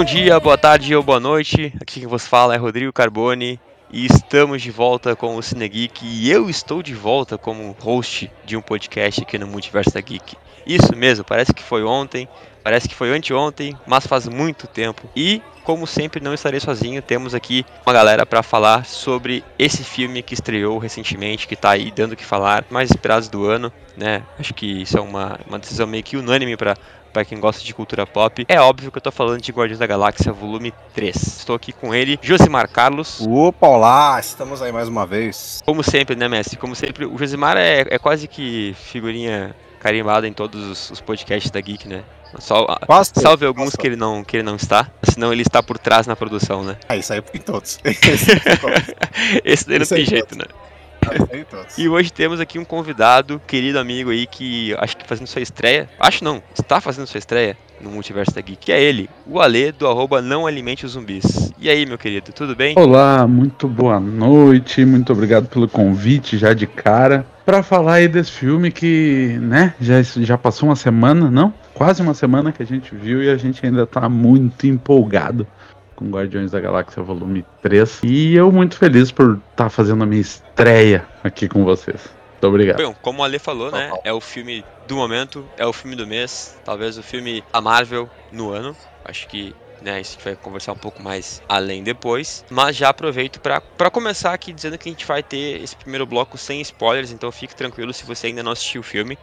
Bom dia, boa tarde ou boa noite. Aqui quem vos fala é Rodrigo Carboni e estamos de volta com o Cine Geek e eu estou de volta como host de um podcast aqui no Multiverso da Geek. Isso mesmo, parece que foi ontem, parece que foi anteontem, mas faz muito tempo. E como sempre, não estarei sozinho. Temos aqui uma galera para falar sobre esse filme que estreou recentemente, que tá aí dando o que falar, mais esperados do ano, né? Acho que isso é uma, uma decisão meio que unânime para para quem gosta de cultura pop. É óbvio que eu tô falando de Guardiões da Galáxia Volume 3. Estou aqui com ele, Josimar Carlos. Opa, olá! Estamos aí mais uma vez. Como sempre, né, Messi? Como sempre, o Josimar é, é quase que figurinha carimbada em todos os, os podcasts da Geek, né? Só, Quase salve alguns que ele, não, que ele não está, senão ele está por trás na produção, né? Ah, isso aí é em todos. Esse daí não tem jeito, né? E hoje temos aqui um convidado, querido amigo aí, que acho que fazendo sua estreia. Acho não, está fazendo sua estreia no Multiverso da Geek, que é ele, o Alê do arroba Não Alimente os Zumbis. E aí, meu querido, tudo bem? Olá, muito boa noite, muito obrigado pelo convite já de cara. Para falar aí desse filme que, né, já, já passou uma semana, não? Quase uma semana que a gente viu e a gente ainda tá muito empolgado com Guardiões da Galáxia Volume 3. E eu muito feliz por estar tá fazendo a minha estreia aqui com vocês. Muito obrigado. Bom, como a Ale falou, né? É o filme do momento, é o filme do mês, talvez o filme a Marvel no ano. Acho que né? Isso a gente vai conversar um pouco mais além depois. Mas já aproveito para começar aqui dizendo que a gente vai ter esse primeiro bloco sem spoilers, então fique tranquilo se você ainda não assistiu o filme.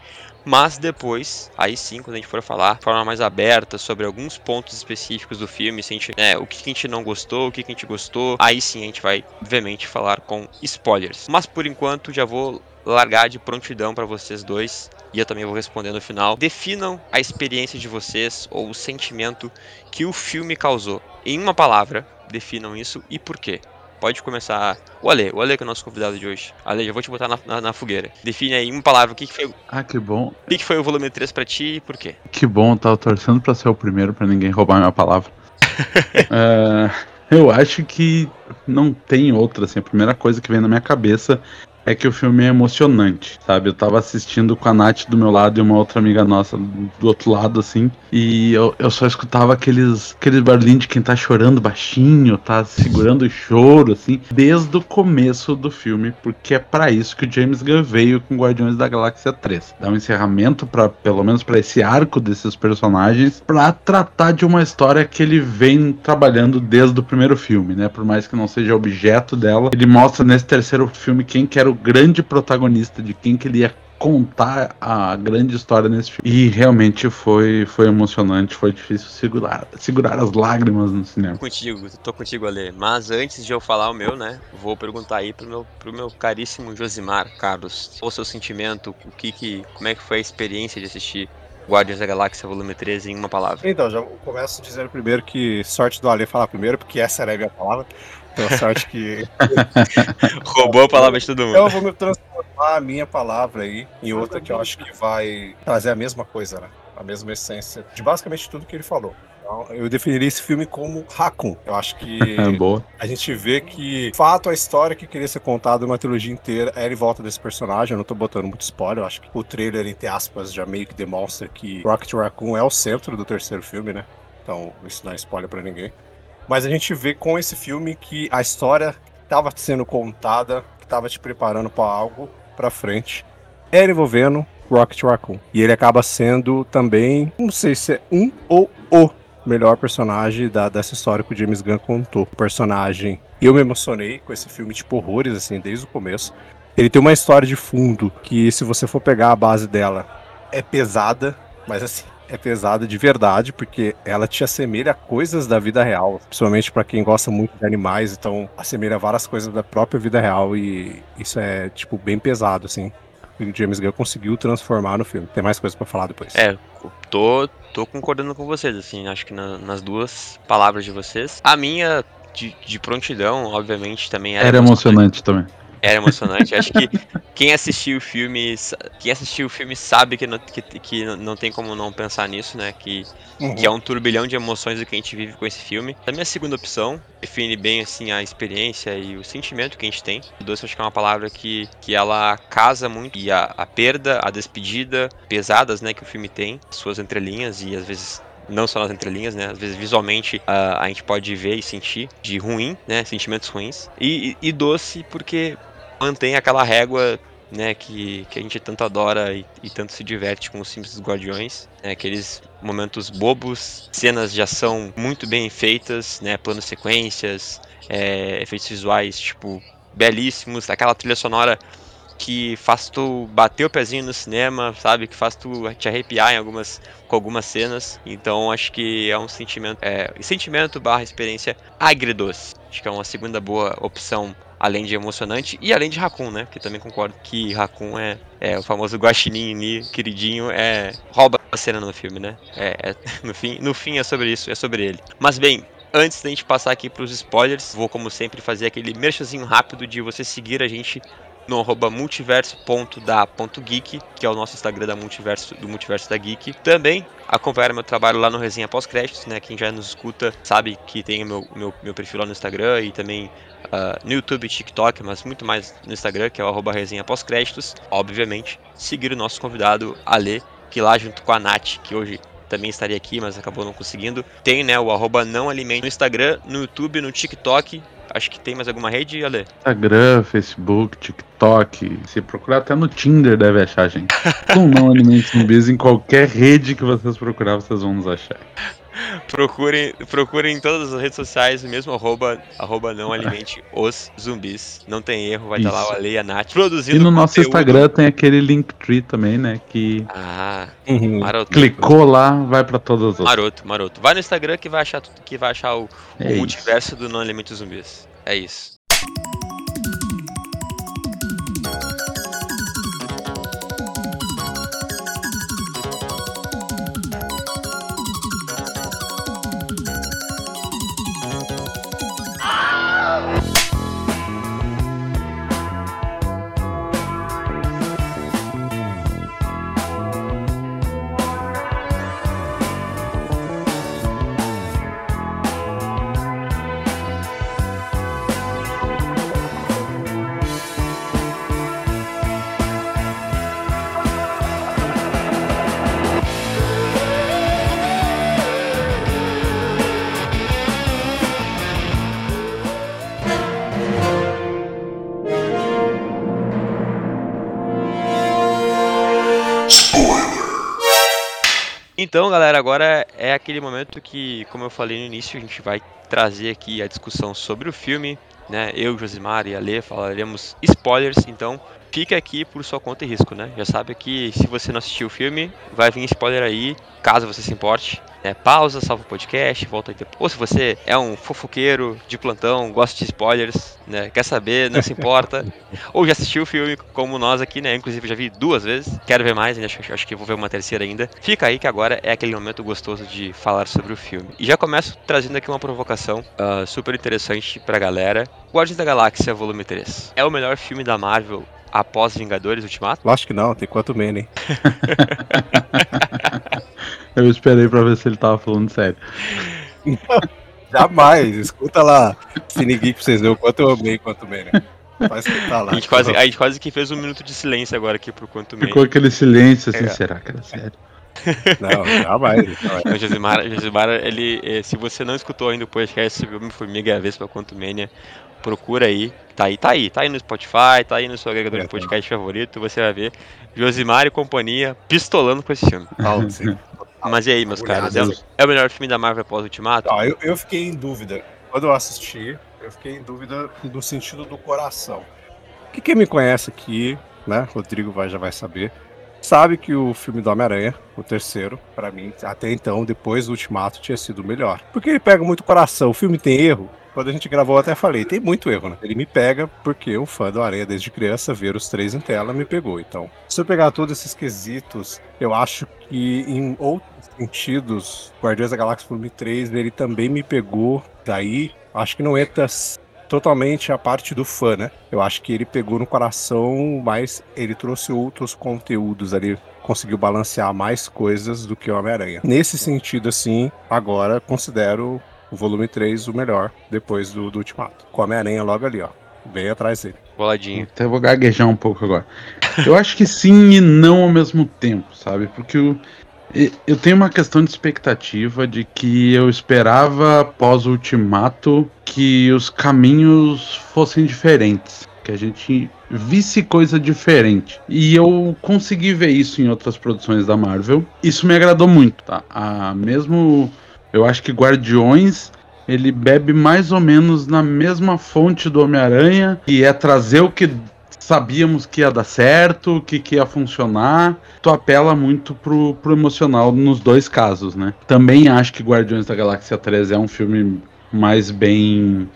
Mas depois, aí sim, quando a gente for falar de forma mais aberta sobre alguns pontos específicos do filme, se a gente, né, o que a gente não gostou, o que a gente gostou, aí sim a gente vai, obviamente, falar com spoilers. Mas por enquanto já vou largar de prontidão para vocês dois e eu também vou responder no final. Definam a experiência de vocês ou o sentimento que o filme causou. Em uma palavra, definam isso e por quê. Pode começar. O Ale, o Ale que é o nosso convidado de hoje. Ale, já vou te botar na, na, na fogueira. Define aí uma palavra, o que, que foi. Ah, que bom. O que, que foi o volume 3 pra ti e por quê? Que bom, eu tava torcendo pra ser o primeiro, pra ninguém roubar minha palavra. uh, eu acho que não tem outra, assim. A primeira coisa que vem na minha cabeça é que o filme é emocionante, sabe? Eu tava assistindo com a Nath do meu lado e uma outra amiga nossa do outro lado, assim, e eu, eu só escutava aqueles, aqueles barulhinhos de quem tá chorando baixinho, tá segurando o choro, assim, desde o começo do filme, porque é para isso que o James Gunn veio com Guardiões da Galáxia 3. Dar um encerramento para pelo menos para esse arco desses personagens, para tratar de uma história que ele vem trabalhando desde o primeiro filme, né? Por mais que não seja objeto dela, ele mostra nesse terceiro filme quem que era o grande protagonista de quem que ele ia contar a grande história nesse filme. E realmente foi, foi emocionante, foi difícil segurar, segurar as lágrimas no cinema. Tô contigo, tô contigo, Ale. Mas antes de eu falar o meu, né, vou perguntar aí pro meu, pro meu caríssimo Josimar Carlos, qual o seu sentimento, o que que, como é que foi a experiência de assistir Guardiões da Galáxia Volume 13 em uma palavra? Então, já começo dizendo primeiro que sorte do Ale falar primeiro, porque essa era a minha palavra. Então, sorte que. Roubou a palavra de todo mundo. Então, eu vou me transformar a minha palavra aí em outra que eu acho que vai trazer a mesma coisa, né? A mesma essência de basicamente tudo que ele falou. Então, eu definiria esse filme como Raccoon. Eu acho que Boa. a gente vê que, fato, a história que queria ser contada uma trilogia inteira era em volta desse personagem. Eu não tô botando muito spoiler. Eu acho que o trailer, entre aspas, já meio que demonstra que Rocket Raccoon é o centro do terceiro filme, né? Então, isso não é spoiler pra ninguém. Mas a gente vê com esse filme que a história estava sendo contada, que estava te preparando para algo para frente, era envolvendo Rocket Raccoon. E ele acaba sendo também, não sei se é um ou o melhor personagem da, dessa história que o James Gunn contou. O personagem, eu me emocionei com esse filme tipo horrores, assim, desde o começo. Ele tem uma história de fundo que, se você for pegar a base dela, é pesada, mas assim, é pesada de verdade, porque ela te assemelha a coisas da vida real, principalmente para quem gosta muito de animais, então assemelha várias coisas da própria vida real e isso é tipo bem pesado assim. o James Gunn conseguiu transformar no filme. Tem mais coisas para falar depois. É, tô, tô concordando com vocês, assim, acho que na, nas duas palavras de vocês. A minha de, de prontidão, obviamente, também era, era emocionante também. Era emocionante. Acho que quem assistiu o filme, quem assistiu o filme sabe que não, que, que não tem como não pensar nisso, né? Que, uhum. que é um turbilhão de emoções o que a gente vive com esse filme. A minha segunda opção define bem assim a experiência e o sentimento que a gente tem. Doce acho que é uma palavra que, que ela casa muito e a, a perda, a despedida pesadas, né, que o filme tem, suas entrelinhas e às vezes não só nas entrelinhas, né? Às vezes visualmente uh, a gente pode ver e sentir de ruim, né? Sentimentos ruins. E, e, e doce porque mantém aquela régua né, que, que a gente tanto adora e, e tanto se diverte com os simples Guardiões, né, aqueles momentos bobos, cenas de ação muito bem feitas, né, planos sequências, é, efeitos visuais, tipo, belíssimos, aquela trilha sonora que faz tu bater o pezinho no cinema, sabe? Que faz tu te arrepiar em algumas, com algumas cenas. Então acho que é um sentimento, é, sentimento barra experiência agridoce. Acho que é uma segunda boa opção além de emocionante, e além de Raccoon, né? Que também concordo que Raccoon é, é o famoso guaxinim queridinho, é rouba a cena no filme, né? É, é, no, fim, no fim é sobre isso, é sobre ele. Mas bem, antes da gente passar aqui para os spoilers, vou como sempre fazer aquele merchazinho rápido de você seguir a gente no arroba multiverso.da.geek, que é o nosso Instagram da multiverso, do Multiverso da Geek. Também acompanhar meu trabalho lá no Resenha Pós-Créditos, né? Quem já nos escuta sabe que tem o meu, meu, meu perfil lá no Instagram e também uh, no YouTube TikTok, mas muito mais no Instagram, que é o arroba Resenha Pós-Créditos. Obviamente, seguir o nosso convidado, Ale, que lá junto com a Nath, que hoje também estaria aqui, mas acabou não conseguindo. Tem, né, o arroba não alimento no Instagram, no YouTube, no TikTok Acho que tem mais alguma rede, Ale? Instagram, Facebook, TikTok. Se procurar até no Tinder deve achar, gente. Com não alimentos zumbis em qualquer rede que vocês procurar, vocês vão nos achar. Procurem, procurem em todas as redes sociais o mesmo arroba, arroba não alimente os zumbis. Não tem erro, vai estar lá o Ale e a Nath produzindo E no nosso Instagram tem aquele Linktree também, né? Que ah, uhum. maroto. clicou lá, vai para todas as outras. Maroto, maroto. Vai no Instagram que vai achar, que vai achar o, é o multiverso do não alimente os zumbis. É isso. Então, galera, agora é aquele momento que, como eu falei no início, a gente vai trazer aqui a discussão sobre o filme, né? Eu, Josimar e Ale falaremos spoilers, então fique aqui por sua conta e risco, né? Já sabe que se você não assistiu o filme, vai vir spoiler aí, caso você se importe. É, pausa, salva o podcast, volta aí depois. Ou se você é um fofoqueiro de plantão, gosta de spoilers, né? Quer saber, não se importa. ou já assistiu o filme como nós aqui, né? Inclusive já vi duas vezes. Quero ver mais, acho, acho que vou ver uma terceira ainda. Fica aí que agora é aquele momento gostoso de falar sobre o filme. E já começo trazendo aqui uma provocação uh, super interessante pra galera. Guardiões da Galáxia Volume 3. É o melhor filme da Marvel após Vingadores Ultimato? Lógico que não, tem quanto menos, hein? Eu esperei pra ver se ele tava falando sério. Jamais, escuta lá, Cine Geek pra vocês verem o quanto eu amei quanto. Vai escutar lá. A gente, quase, a gente quase que fez um minuto de silêncio agora aqui pro quanto menos. Ficou aquele silêncio assim, é. será que era sério? Não, jamais. jamais. O Josimar, Josimar, ele, eh, se você não escutou ainda o podcast sobre Homem-Formiga e a Vespa Quanto Mania, procura aí. Tá aí, tá aí, tá aí no Spotify, tá aí no seu agregador é, de podcast tá. favorito, você vai ver Josimar e companhia pistolando com esse filme. Mas e aí, meus caras? É, é, o melhor filme da Marvel após Ultimato? Não, eu, eu fiquei em dúvida. Quando eu assisti, eu fiquei em dúvida no sentido do coração. Que quem me conhece aqui, né, Rodrigo vai, já vai saber, sabe que o filme do Homem-Aranha, o terceiro, para mim, até então, depois do Ultimato, tinha sido o melhor. Porque ele pega muito coração. O filme tem erro, quando a gente gravou, eu até falei, tem muito erro, né? Ele me pega porque o fã do Aranha desde criança, ver os três em tela, me pegou. Então, se eu pegar todos esses quesitos, eu acho que em outros sentidos, Guardiões da Galáxia Volume 3, ele também me pegou. Daí, acho que não entra totalmente a parte do fã, né? Eu acho que ele pegou no coração, mas ele trouxe outros conteúdos ali, conseguiu balancear mais coisas do que o Homem-Aranha. Nesse sentido, assim, agora considero o volume 3 o melhor, depois do, do Ultimato. Com a Homem-Aranha logo ali, ó. Bem atrás dele. Boladinho. Até vou gaguejar um pouco agora. Eu acho que sim e não ao mesmo tempo, sabe? Porque o, eu tenho uma questão de expectativa de que eu esperava após o Ultimato que os caminhos fossem diferentes, que a gente visse coisa diferente. E eu consegui ver isso em outras produções da Marvel. Isso me agradou muito, tá? Ah, mesmo eu acho que Guardiões ele bebe mais ou menos na mesma fonte do Homem-Aranha, e é trazer o que sabíamos que ia dar certo, que, que ia funcionar. Tu apela muito pro, pro emocional nos dois casos, né? Também acho que Guardiões da Galáxia 3 é um filme mais bem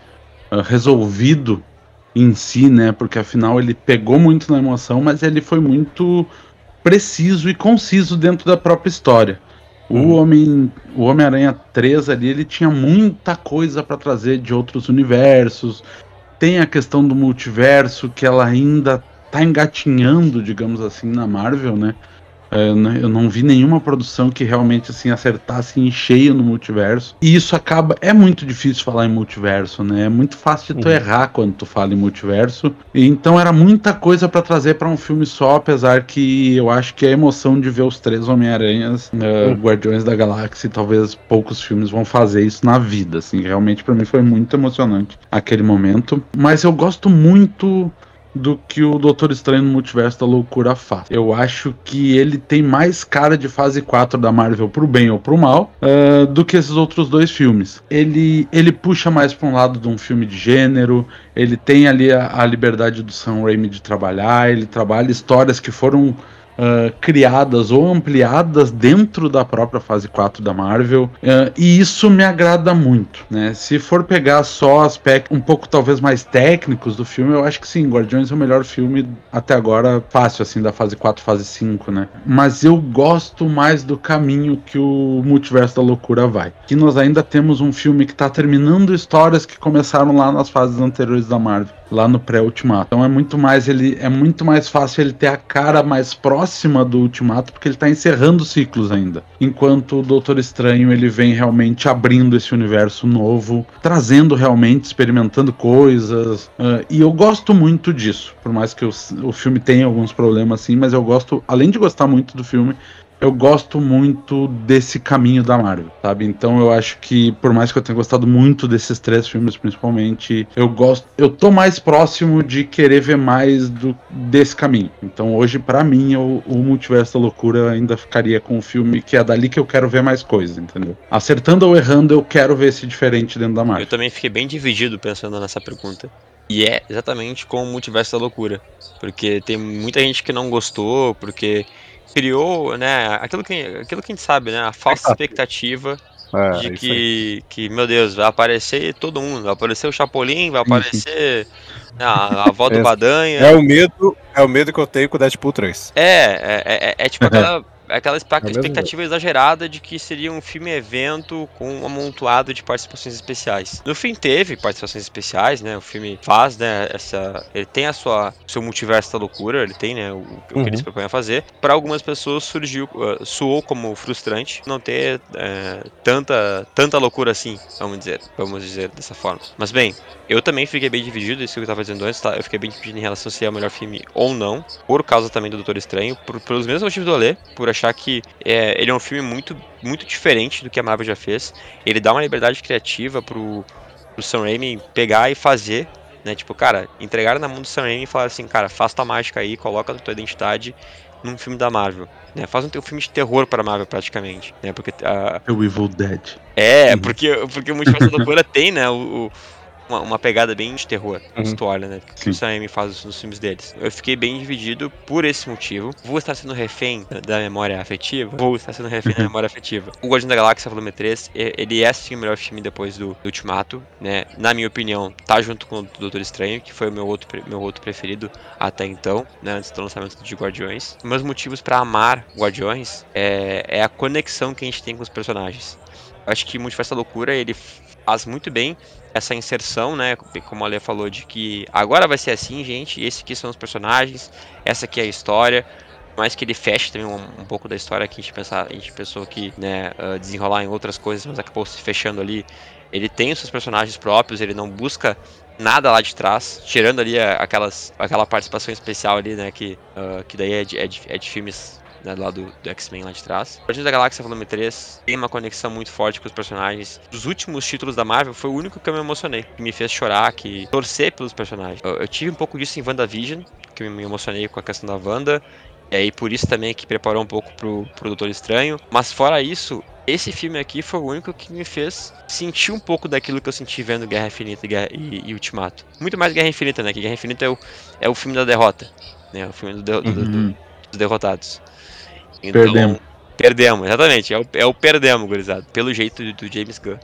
uh, resolvido em si, né? Porque afinal ele pegou muito na emoção, mas ele foi muito preciso e conciso dentro da própria história. O uhum. Homem, o Homem-Aranha 3 ali, ele tinha muita coisa para trazer de outros universos. Tem a questão do multiverso que ela ainda tá engatinhando, digamos assim, na Marvel, né? É, eu não vi nenhuma produção que realmente assim acertasse em cheio no multiverso. E isso acaba. É muito difícil falar em multiverso, né? É muito fácil de tu uhum. errar quando tu fala em multiverso. E, então era muita coisa para trazer para um filme só, apesar que eu acho que a emoção de ver os três Homem-Aranhas, uh, uhum. Guardiões da Galáxia, talvez poucos filmes vão fazer isso na vida. Assim, realmente para mim foi muito emocionante aquele momento. Mas eu gosto muito do que o Doutor Estranho no Multiverso da Loucura faz. Eu acho que ele tem mais cara de fase 4 da Marvel pro bem ou pro mal uh, do que esses outros dois filmes. Ele, ele puxa mais pra um lado de um filme de gênero, ele tem ali a, a liberdade do Sam Raimi de trabalhar, ele trabalha histórias que foram uh, criadas ou ampliadas dentro da própria fase 4 da Marvel. Uh, e isso me agrada muito. Né? Se for pegar só aspectos um pouco talvez mais técnicos do filme, eu acho que sim, Guardiões é o melhor filme até agora, fácil assim, da fase 4, fase 5, né? Mas eu gosto mais do caminho que o Multiverso da Loucura vai. Que nós ainda temos um filme que está terminando histórias que começaram lá nas fases anteriores da Marvel lá no pré-ultimato. Então é muito mais ele é muito mais fácil ele ter a cara mais próxima do ultimato porque ele está encerrando ciclos ainda. Enquanto o Doutor Estranho ele vem realmente abrindo esse universo novo, trazendo realmente experimentando coisas. Uh, e eu gosto muito disso, por mais que o, o filme tenha alguns problemas assim, mas eu gosto, além de gostar muito do filme, eu gosto muito desse caminho da Marvel, sabe? Então eu acho que, por mais que eu tenha gostado muito desses três filmes, principalmente, eu gosto. Eu tô mais próximo de querer ver mais do, desse caminho. Então hoje, para mim, o, o Multiverso da Loucura ainda ficaria com o filme que é dali que eu quero ver mais coisas, entendeu? Acertando ou errando, eu quero ver esse diferente dentro da Marvel. Eu também fiquei bem dividido pensando nessa pergunta. E é exatamente com o Multiverso da Loucura. Porque tem muita gente que não gostou, porque criou, né, aquilo que, aquilo que a gente sabe, né, a falsa expectativa é, de que, que, meu Deus, vai aparecer todo mundo, vai aparecer o Chapolin, vai aparecer né, a, a avó do é, Badanha. É o medo, é o medo que eu tenho com o Deadpool 3. É, é, é, é tipo aquela aquela expectativa exagerada de que seria um filme-evento com um amontoado de participações especiais. No fim teve participações especiais, né? O filme faz, né, essa... Ele tem a sua... seu multiverso da loucura, ele tem, né, o, o que ele se propõe a fazer. Para algumas pessoas surgiu... Uh, soou como frustrante não ter uh, tanta, tanta loucura assim, vamos dizer. Vamos dizer dessa forma. Mas bem, eu também fiquei bem dividido, isso que eu estava dizendo antes, tá? Eu fiquei bem dividido em relação a se é o melhor filme ou não, por causa também do Doutor Estranho, por, pelos mesmos motivos do Alê, por achar que é, ele é um filme muito, muito diferente do que a Marvel já fez. Ele dá uma liberdade criativa pro, pro Sam Raimi pegar e fazer, né? Tipo, cara, entregar na mão do Sam Raimi e falar assim, cara, faz tua mágica aí, coloca a tua identidade num filme da Marvel. Né? Faz um, um filme de terror para Marvel praticamente, né? Porque uh... o Evil Dead. É, porque porque o Multiverso da Loucura tem, né, o, o uma, uma pegada bem de terror, uhum. história, né? Que Sim. o Sam faz nos filmes deles. Eu fiquei bem dividido por esse motivo. Vou estar sendo refém da memória afetiva. Vou estar sendo refém da uhum. memória afetiva. O Guardião da Galáxia Volume 3, ele é sim o melhor filme depois do, do Ultimato, né? Na minha opinião, tá junto com o Doutor Estranho, que foi o meu outro, meu outro preferido até então, né? Antes do lançamento de Guardiões. Meus motivos para amar Guardiões é, é a conexão que a gente tem com os personagens. acho que Multiverso da Loucura, ele faz muito bem essa inserção, né? Como a Lê falou, de que agora vai ser assim, gente. Esses aqui são os personagens, essa aqui é a história. Mais que ele feche também um, um pouco da história que a gente, pensa, a gente pensou que né, uh, desenrolar em outras coisas, mas acabou se fechando ali. Ele tem os seus personagens próprios, ele não busca nada lá de trás, tirando ali aquelas, aquela participação especial ali, né? Que, uh, que daí é de, é de, é de filmes né, lá do, do X-Men lá de trás. Guardiões da Galáxia Volume 3 tem uma conexão muito forte com os personagens. Dos últimos títulos da Marvel, foi o único que eu me emocionei, que me fez chorar, que torcer pelos personagens. Eu, eu tive um pouco disso em WandaVision, que eu me emocionei com a questão da Wanda. E aí por isso também que preparou um pouco pro, pro Doutor Estranho. Mas fora isso, esse filme aqui foi o único que me fez sentir um pouco daquilo que eu senti vendo Guerra Infinita e, Guerra, e, e Ultimato. Muito mais Guerra Infinita, né? Que Guerra Infinita é o, é o filme da derrota. Né? O filme do, do, uhum. do, dos derrotados. Então, perdemos. Perdemos, exatamente. É o, é o perdemos, gurizado. Pelo jeito do, do James Gunn.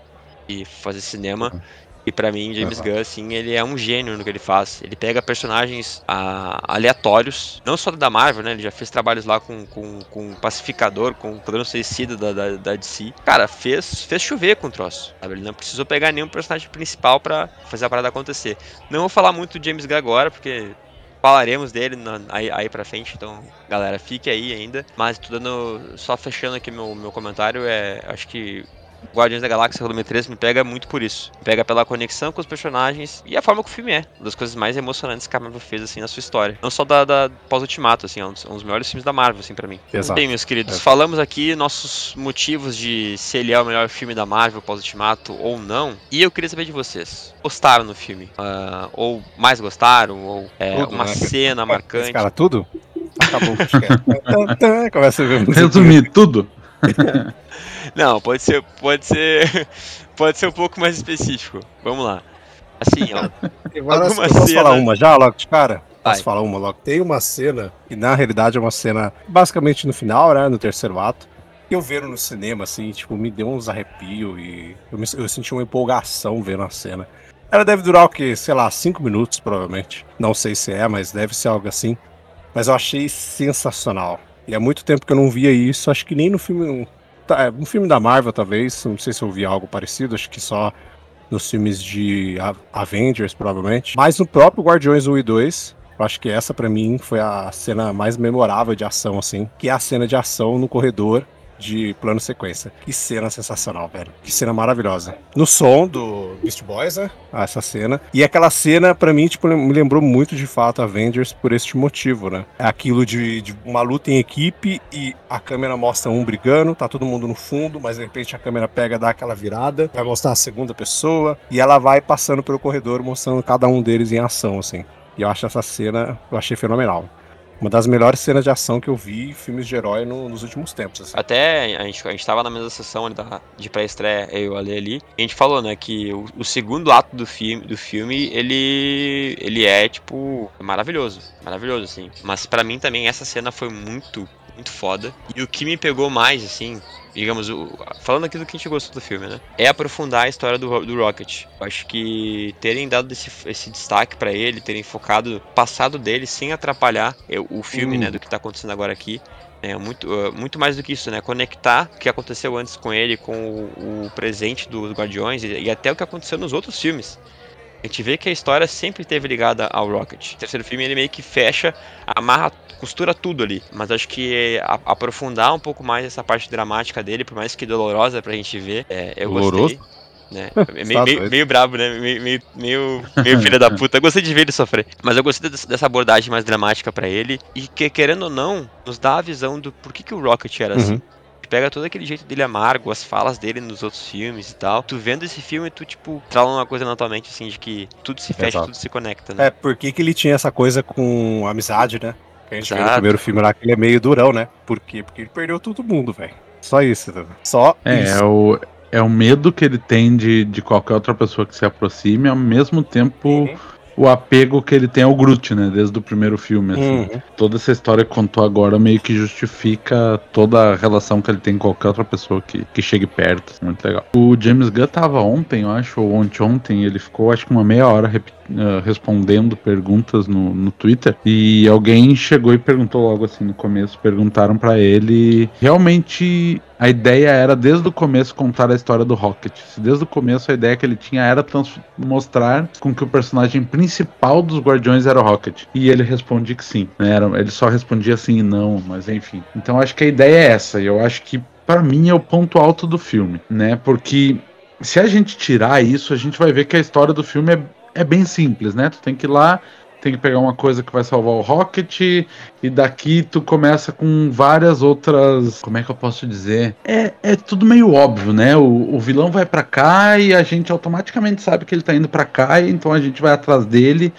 E fazer cinema. Uhum. E para mim, James uhum. Gunn, assim, ele é um gênio no que ele faz. Ele pega personagens ah, aleatórios, não só da Marvel, né? Ele já fez trabalhos lá com, com, com Pacificador, com o Padrão Suicida da, da, da DC. Cara, fez, fez chover com o troço. Sabe? Ele não precisou pegar nenhum personagem principal para fazer a parada acontecer. Não vou falar muito do James Gunn agora, porque falaremos dele no, aí, aí pra frente, então galera, fique aí ainda. Mas tô dando, só fechando aqui meu, meu comentário, é, acho que Guardiões da Galáxia Volume 3 me pega muito por isso. Me pega pela conexão com os personagens e a forma que o filme é. Uma das coisas mais emocionantes que a Marvel fez, assim, na sua história. Não só da, da pós-ultimato, assim, é um dos, um dos, melhores filmes da Marvel, assim, pra mim. Exato. Bem, meus queridos, é. falamos aqui nossos motivos de se ele é o melhor filme da Marvel pós-ultimato ou não. E eu queria saber de vocês. Gostaram do filme? Uh, ou mais gostaram? Ou é, tudo, uma né? cena marcante? Cara, tudo? Acabou o Começa a ver Resumir tudo? Não, pode ser, pode ser, pode ser um pouco mais específico. Vamos lá. Assim, ó. Agora, posso cena... falar uma já, logo de cara? Posso Vai. falar uma logo? Tem uma cena, que na realidade é uma cena basicamente no final, né? No terceiro ato. Que eu vendo no cinema, assim, tipo, me deu uns arrepios e eu, me, eu senti uma empolgação vendo a cena. Ela deve durar o que, sei lá, cinco minutos, provavelmente. Não sei se é, mas deve ser algo assim. Mas eu achei sensacional. E há muito tempo que eu não via isso, acho que nem no filme. Tá, é, um filme da Marvel, talvez. Não sei se eu vi algo parecido, acho que só nos filmes de Avengers, provavelmente. Mas no próprio Guardiões 1 e 2, eu acho que essa para mim foi a cena mais memorável de ação, assim. Que é a cena de ação no corredor de plano sequência. Que cena sensacional, velho. Que cena maravilhosa. No som do Beast Boys, né? Ah, essa cena. E aquela cena, para mim, tipo, me lembrou muito de fato Avengers por este motivo, né? É aquilo de, de, uma luta em equipe e a câmera mostra um brigando, tá todo mundo no fundo, mas de repente a câmera pega, dá aquela virada, vai mostrar a segunda pessoa e ela vai passando pelo corredor mostrando cada um deles em ação, assim. E eu acho essa cena, eu achei fenomenal uma das melhores cenas de ação que eu vi em filmes de herói no, nos últimos tempos. Assim. Até a gente, a gente tava na mesma sessão da, de pré-estreia, eu ali ali. A gente falou, né, que o, o, segundo ato do filme, do filme ele, ele é, tipo, maravilhoso. Maravilhoso, assim. Mas para mim também essa cena foi muito, muito foda. E o que me pegou mais, assim, digamos, falando aqui do que a gente gostou do filme, né? É aprofundar a história do, do Rocket. Eu acho que terem dado esse, esse destaque para ele, terem focado no passado dele sem atrapalhar o filme, né, do que tá acontecendo agora aqui. É muito, uh, muito mais do que isso, né? Conectar o que aconteceu antes com ele, com o, o presente dos Guardiões e, e, até o que aconteceu nos outros filmes. A gente vê que a história sempre esteve ligada ao Rocket. O terceiro filme ele meio que fecha, amarra costura tudo ali. Mas acho que a, aprofundar um pouco mais essa parte dramática dele, por mais que dolorosa pra gente ver, é, eu Doloroso? gostei. Né? meio, meio, meio, brabo, né? Meio, meio, meio, meio filha da puta. Eu gostei de ver ele sofrer. Mas eu gostei dessa abordagem mais dramática para ele. E que, querendo ou não, nos dá a visão do por que, que o Rocket era uhum. assim pega todo aquele jeito dele amargo, as falas dele nos outros filmes e tal. Tu vendo esse filme, tu, tipo, trala uma coisa na tua mente, assim, de que tudo se fecha, Exato. tudo se conecta, né? É, por que, que ele tinha essa coisa com amizade, né? Que a gente Exato. vê no primeiro filme lá que ele é meio durão, né? Por quê? Porque ele perdeu todo mundo, velho. Só isso, né? Só é, isso. É o, é o medo que ele tem de, de qualquer outra pessoa que se aproxime, ao mesmo tempo. Uhum o apego que ele tem ao Groot, né? Desde o primeiro filme, assim. Uhum. Toda essa história que contou agora meio que justifica toda a relação que ele tem com qualquer outra pessoa que, que chegue perto. Assim, muito legal. O James Gunn tava ontem, eu acho, ou ontem, ontem, ele ficou acho que uma meia hora uh, respondendo perguntas no, no Twitter. E alguém chegou e perguntou logo assim no começo, perguntaram para ele realmente a ideia era desde o começo contar a história do Rocket. Desde o começo a ideia que ele tinha era mostrar com que o personagem principal dos Guardiões era o Rocket. E ele responde que sim. Né? Era, ele só respondia sim e não, mas enfim. Então acho que a ideia é essa. E eu acho que para mim é o ponto alto do filme, né? Porque se a gente tirar isso, a gente vai ver que a história do filme é, é bem simples, né? Tu tem que ir lá tem que pegar uma coisa que vai salvar o Rocket, e daqui tu começa com várias outras. Como é que eu posso dizer? É, é tudo meio óbvio, né? O, o vilão vai para cá e a gente automaticamente sabe que ele tá indo para cá, então a gente vai atrás dele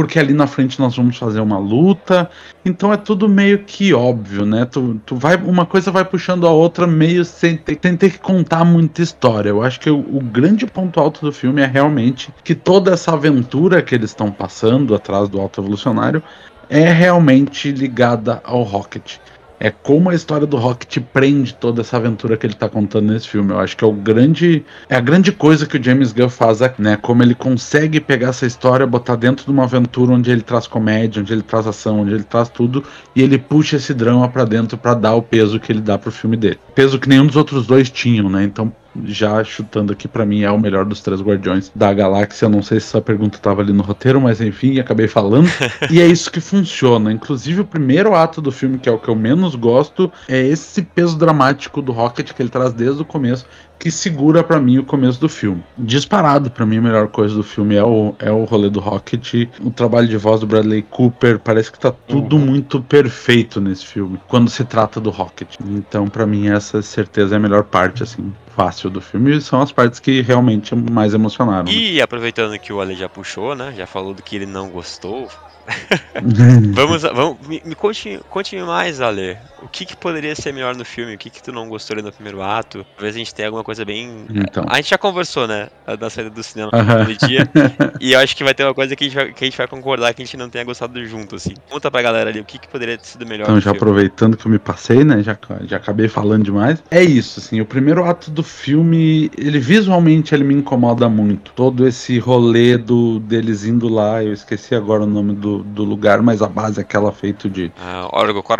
porque ali na frente nós vamos fazer uma luta. Então é tudo meio que óbvio, né? Tu, tu vai, uma coisa vai puxando a outra meio sem ter, sem ter que contar muita história. Eu acho que o, o grande ponto alto do filme é realmente que toda essa aventura que eles estão passando atrás do Alto Evolucionário é realmente ligada ao Rocket é como a história do Rock te prende toda essa aventura que ele tá contando nesse filme. Eu acho que é o grande é a grande coisa que o James Gunn faz, né? Como ele consegue pegar essa história, botar dentro de uma aventura onde ele traz comédia, onde ele traz ação, onde ele traz tudo e ele puxa esse drama para dentro para dar o peso que ele dá pro filme dele. Peso que nenhum dos outros dois tinham, né? Então já chutando aqui para mim é o melhor dos três Guardiões da Galáxia. Não sei se essa pergunta estava ali no roteiro, mas enfim, acabei falando. e é isso que funciona. Inclusive o primeiro ato do filme, que é o que eu menos gosto, é esse peso dramático do Rocket que ele traz desde o começo que segura para mim o começo do filme. Disparado para mim a melhor coisa do filme é o, é o rolê do Rocket, o trabalho de voz do Bradley Cooper, parece que tá tudo uhum. muito perfeito nesse filme, quando se trata do Rocket. Então para mim essa certeza é a melhor parte assim, fácil do filme e são as partes que realmente mais emocionaram. Né? E aproveitando que o Ale já puxou, né, já falou do que ele não gostou, vamos, vamos me, me conte, conte mais, Ale. O que, que poderia ser melhor no filme? O que, que tu não gostou no primeiro ato? Talvez a gente tenha alguma coisa bem. Então. A gente já conversou, né? Na saída do cinema naquele dia. e eu acho que vai ter uma coisa que a, gente vai, que a gente vai concordar que a gente não tenha gostado junto, assim. Conta pra galera ali o que, que poderia ter sido melhor. Então, já filme. aproveitando que eu me passei, né? Já, já acabei falando demais. É isso, assim. O primeiro ato do filme, ele visualmente ele me incomoda muito. Todo esse rolê do, deles indo lá, eu esqueci agora o nome do, do lugar, mas a base é aquela feita de, ah,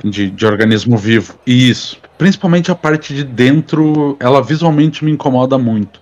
de, de organismo vivo. Isso. Principalmente a parte de dentro, ela visualmente me incomoda muito.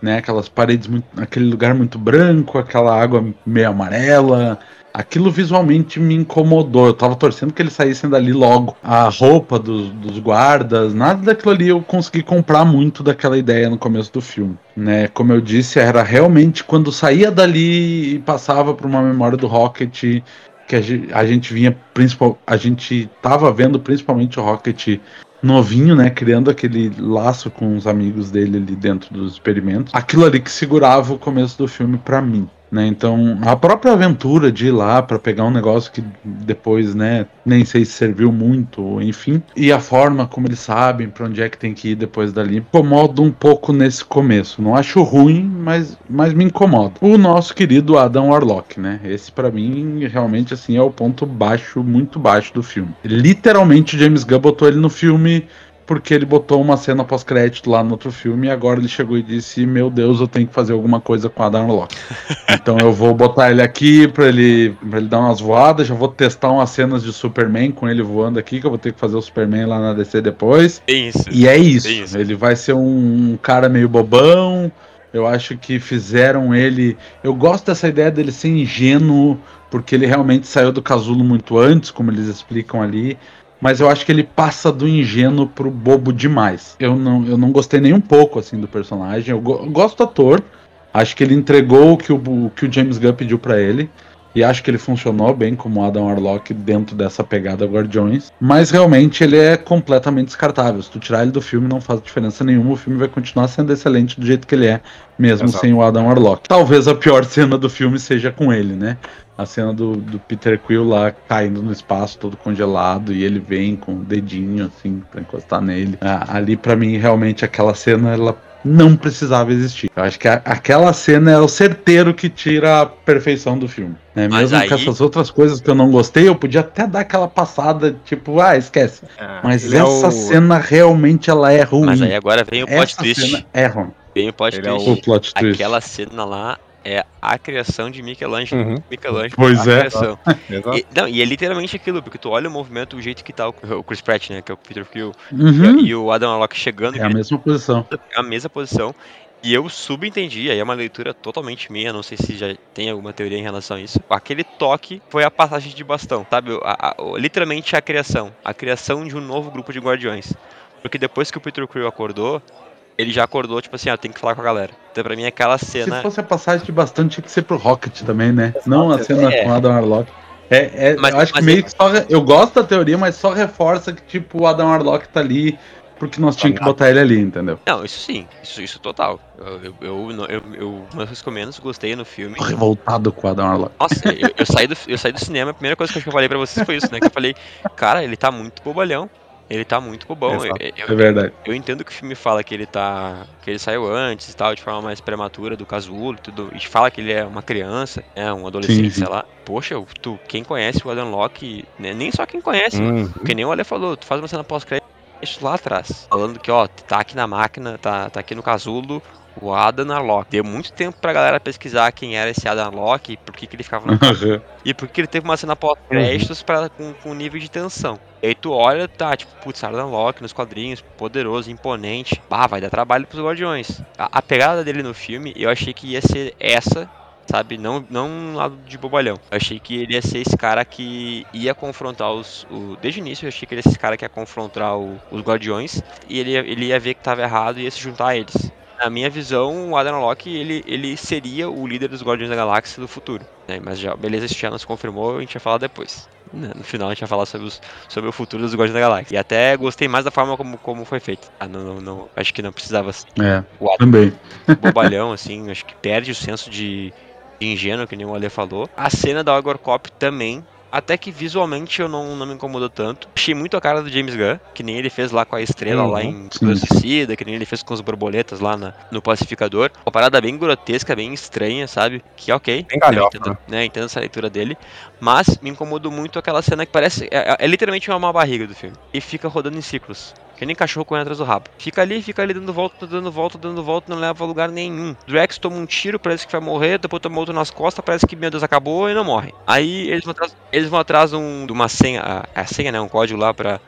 Né? Aquelas paredes, muito, aquele lugar muito branco, aquela água meio amarela. Aquilo visualmente me incomodou. Eu tava torcendo que eles saíssem dali logo. A roupa dos, dos, guardas, nada daquilo ali eu consegui comprar muito daquela ideia no começo do filme. Né? Como eu disse, era realmente quando saía dali e passava por uma memória do Rocket que a gente vinha principal, a gente tava vendo principalmente o Rocket novinho, né, criando aquele laço com os amigos dele ali dentro dos experimentos. Aquilo ali que segurava o começo do filme para mim. Né? Então, a própria aventura de ir lá para pegar um negócio que depois, né, nem sei se serviu muito, enfim, e a forma como eles sabem para onde é que tem que ir depois dali, incomoda um pouco nesse começo. Não acho ruim, mas, mas me incomoda. O nosso querido Adam Warlock, né? Esse para mim realmente assim é o ponto baixo, muito baixo do filme. Literalmente James Gunn botou ele no filme porque ele botou uma cena pós-crédito lá no outro filme e agora ele chegou e disse: Meu Deus, eu tenho que fazer alguma coisa com a Adam Locke. então eu vou botar ele aqui pra ele, pra ele dar umas voadas. Já vou testar umas cenas de Superman com ele voando aqui, que eu vou ter que fazer o Superman lá na DC depois. Isso. E é isso. isso. Ele vai ser um cara meio bobão. Eu acho que fizeram ele. Eu gosto dessa ideia dele ser ingênuo, porque ele realmente saiu do casulo muito antes, como eles explicam ali mas eu acho que ele passa do ingênuo pro bobo demais. Eu não, eu não gostei nem um pouco assim do personagem. Eu, go eu gosto do ator. Acho que ele entregou o que o, o, que o James Gunn pediu para ele. E acho que ele funcionou bem como Adam Warlock dentro dessa pegada Guardiões. Mas realmente ele é completamente descartável. Se tu tirar ele do filme, não faz diferença nenhuma. O filme vai continuar sendo excelente do jeito que ele é, mesmo Exato. sem o Adam Warlock. Talvez a pior cena do filme seja com ele, né? a cena do, do Peter Quill lá caindo no espaço todo congelado e ele vem com o dedinho assim para encostar nele. Ah, ali para mim realmente aquela cena ela não precisava existir. Eu acho que a, aquela cena é o certeiro que tira a perfeição do filme. Né? Mesmo aí... com essas outras coisas que eu não gostei, eu podia até dar aquela passada, tipo, ah, esquece. Ah, Mas essa é o... cena realmente ela é ruim. Mas aí agora vem o plot essa twist. Cena é ruim. Vem o plot, twist. É o... o plot twist. Aquela cena lá é a criação de Michelangelo. Uhum. Michelangelo pois é. E, não, e é literalmente aquilo, porque tu olha o movimento, o jeito que tá o, o Chris Pratt, né, que é o Peter Quill, uhum. e, e, o Adam Warlock chegando. É a mesma posição. É a mesma posição. E eu subentendi, aí é uma leitura totalmente minha, não sei se já tem alguma teoria em relação a isso. Aquele toque foi a passagem de bastão, sabe? A, a, literalmente a criação. A criação de um novo grupo de guardiões. Porque depois que o Peter Quill acordou, ele já acordou, tipo assim, ó, tem que falar com a galera. Então pra mim aquela Se cena. fosse a passagem de bastante, tinha que ser pro Rocket também, né? Não a cena É. com o Adam Warlock. É, é, Mas- eu acho que meio é- que só. re- Eu gosto da teoria, mas só reforça que, tipo, o Adam Warlock tá ali porque nós tínhamos que botar ele ali, entendeu? Não, isso sim, isso, isso total. Eu, eu, eu, eu, eu, uma das coisas que eu menos gostei no filme. Tô revoltado com o Adam Warlock. Nossa, eu, eu saí do, eu saí do cinema, a primeira coisa que eu falei pra vocês foi isso, né? Que eu falei, cara, ele tá muito bobalhão. Ele tá muito bobão. Eu, eu- É verdade. eu entendo que o filme fala que ele tá. que ele saiu antes e tal, de forma mais prematura do casulo e tudo. E fala que ele é uma criança, é um adolescente, Sim, sim. sei lá. Poxa, tu, quem conhece o Adam Locke, né, nem só quem conhece, Hum, porque nem o Ale falou, tu faz uma cena pós-crédito lá atrás. Falando que, ó, tá aqui na máquina, tá, tá aqui no casulo. O Adam Arlock. Deu muito tempo pra galera pesquisar quem era esse Adam Arlock, por que, que ele ficava no e porque ele teve uma cena pós-créditos com, com nível de tensão. E aí tu olha, tá, tipo, putz, Ardan Locke nos quadrinhos, poderoso, imponente. Bah, vai dar trabalho pros Guardiões. A, a pegada dele no filme, eu achei que ia ser essa, sabe? Não, não um lado de bobalhão. Eu achei que ele ia ser esse cara que ia confrontar os. O, desde o início eu achei que ele ia ser esse cara que ia confrontar o- os Guardiões. E ele, ia- ele ia ver que tava errado e ia se juntar a eles. Na minha visão, o Adam Locke, ele, ele seria o líder dos Guardiões da Galáxia do futuro. né? Mas já, beleza, esse já nos confirmou, a gente vai falar depois. né? No final a gente vai falar sobre, os, sobre o futuro dos Guardiões da Galáxia. E até gostei mais da forma como, como foi feito. Ah, não, não, não, acho que não precisava É, o Adam também. bobalhão, assim, acho que perde o senso de ingênuo, que nem o Ale falou. A cena da Ogor Cop também. Até que visualmente eu não, não me incomodou tanto. Achei muito a cara do James Gunn, que nem ele fez lá com a estrela Uhum, lá em. Esquadrão Suicida, que nem ele fez com as borboletas lá na- no Pacificador. Uma parada bem grotesca, bem estranha, sabe? Que ok. Bem galhofa, entendo, né? Entendo essa leitura dele. Mas me incomodou muito aquela cena que parece. É, é literalmente uma barriga do filme. E fica rodando em ciclos. Que nem cachorro correndo atrás do rabo. Fica ali, fica ali dando volta, dando volta, dando volta, não leva a lugar nenhum. Drax toma um tiro, parece que vai morrer, depois toma outro nas costas, parece que, meu Deus, acabou e não morre. Aí eles vão atrás, eles vão atrás um, de uma senha, a, a senha, né? Um código lá pra,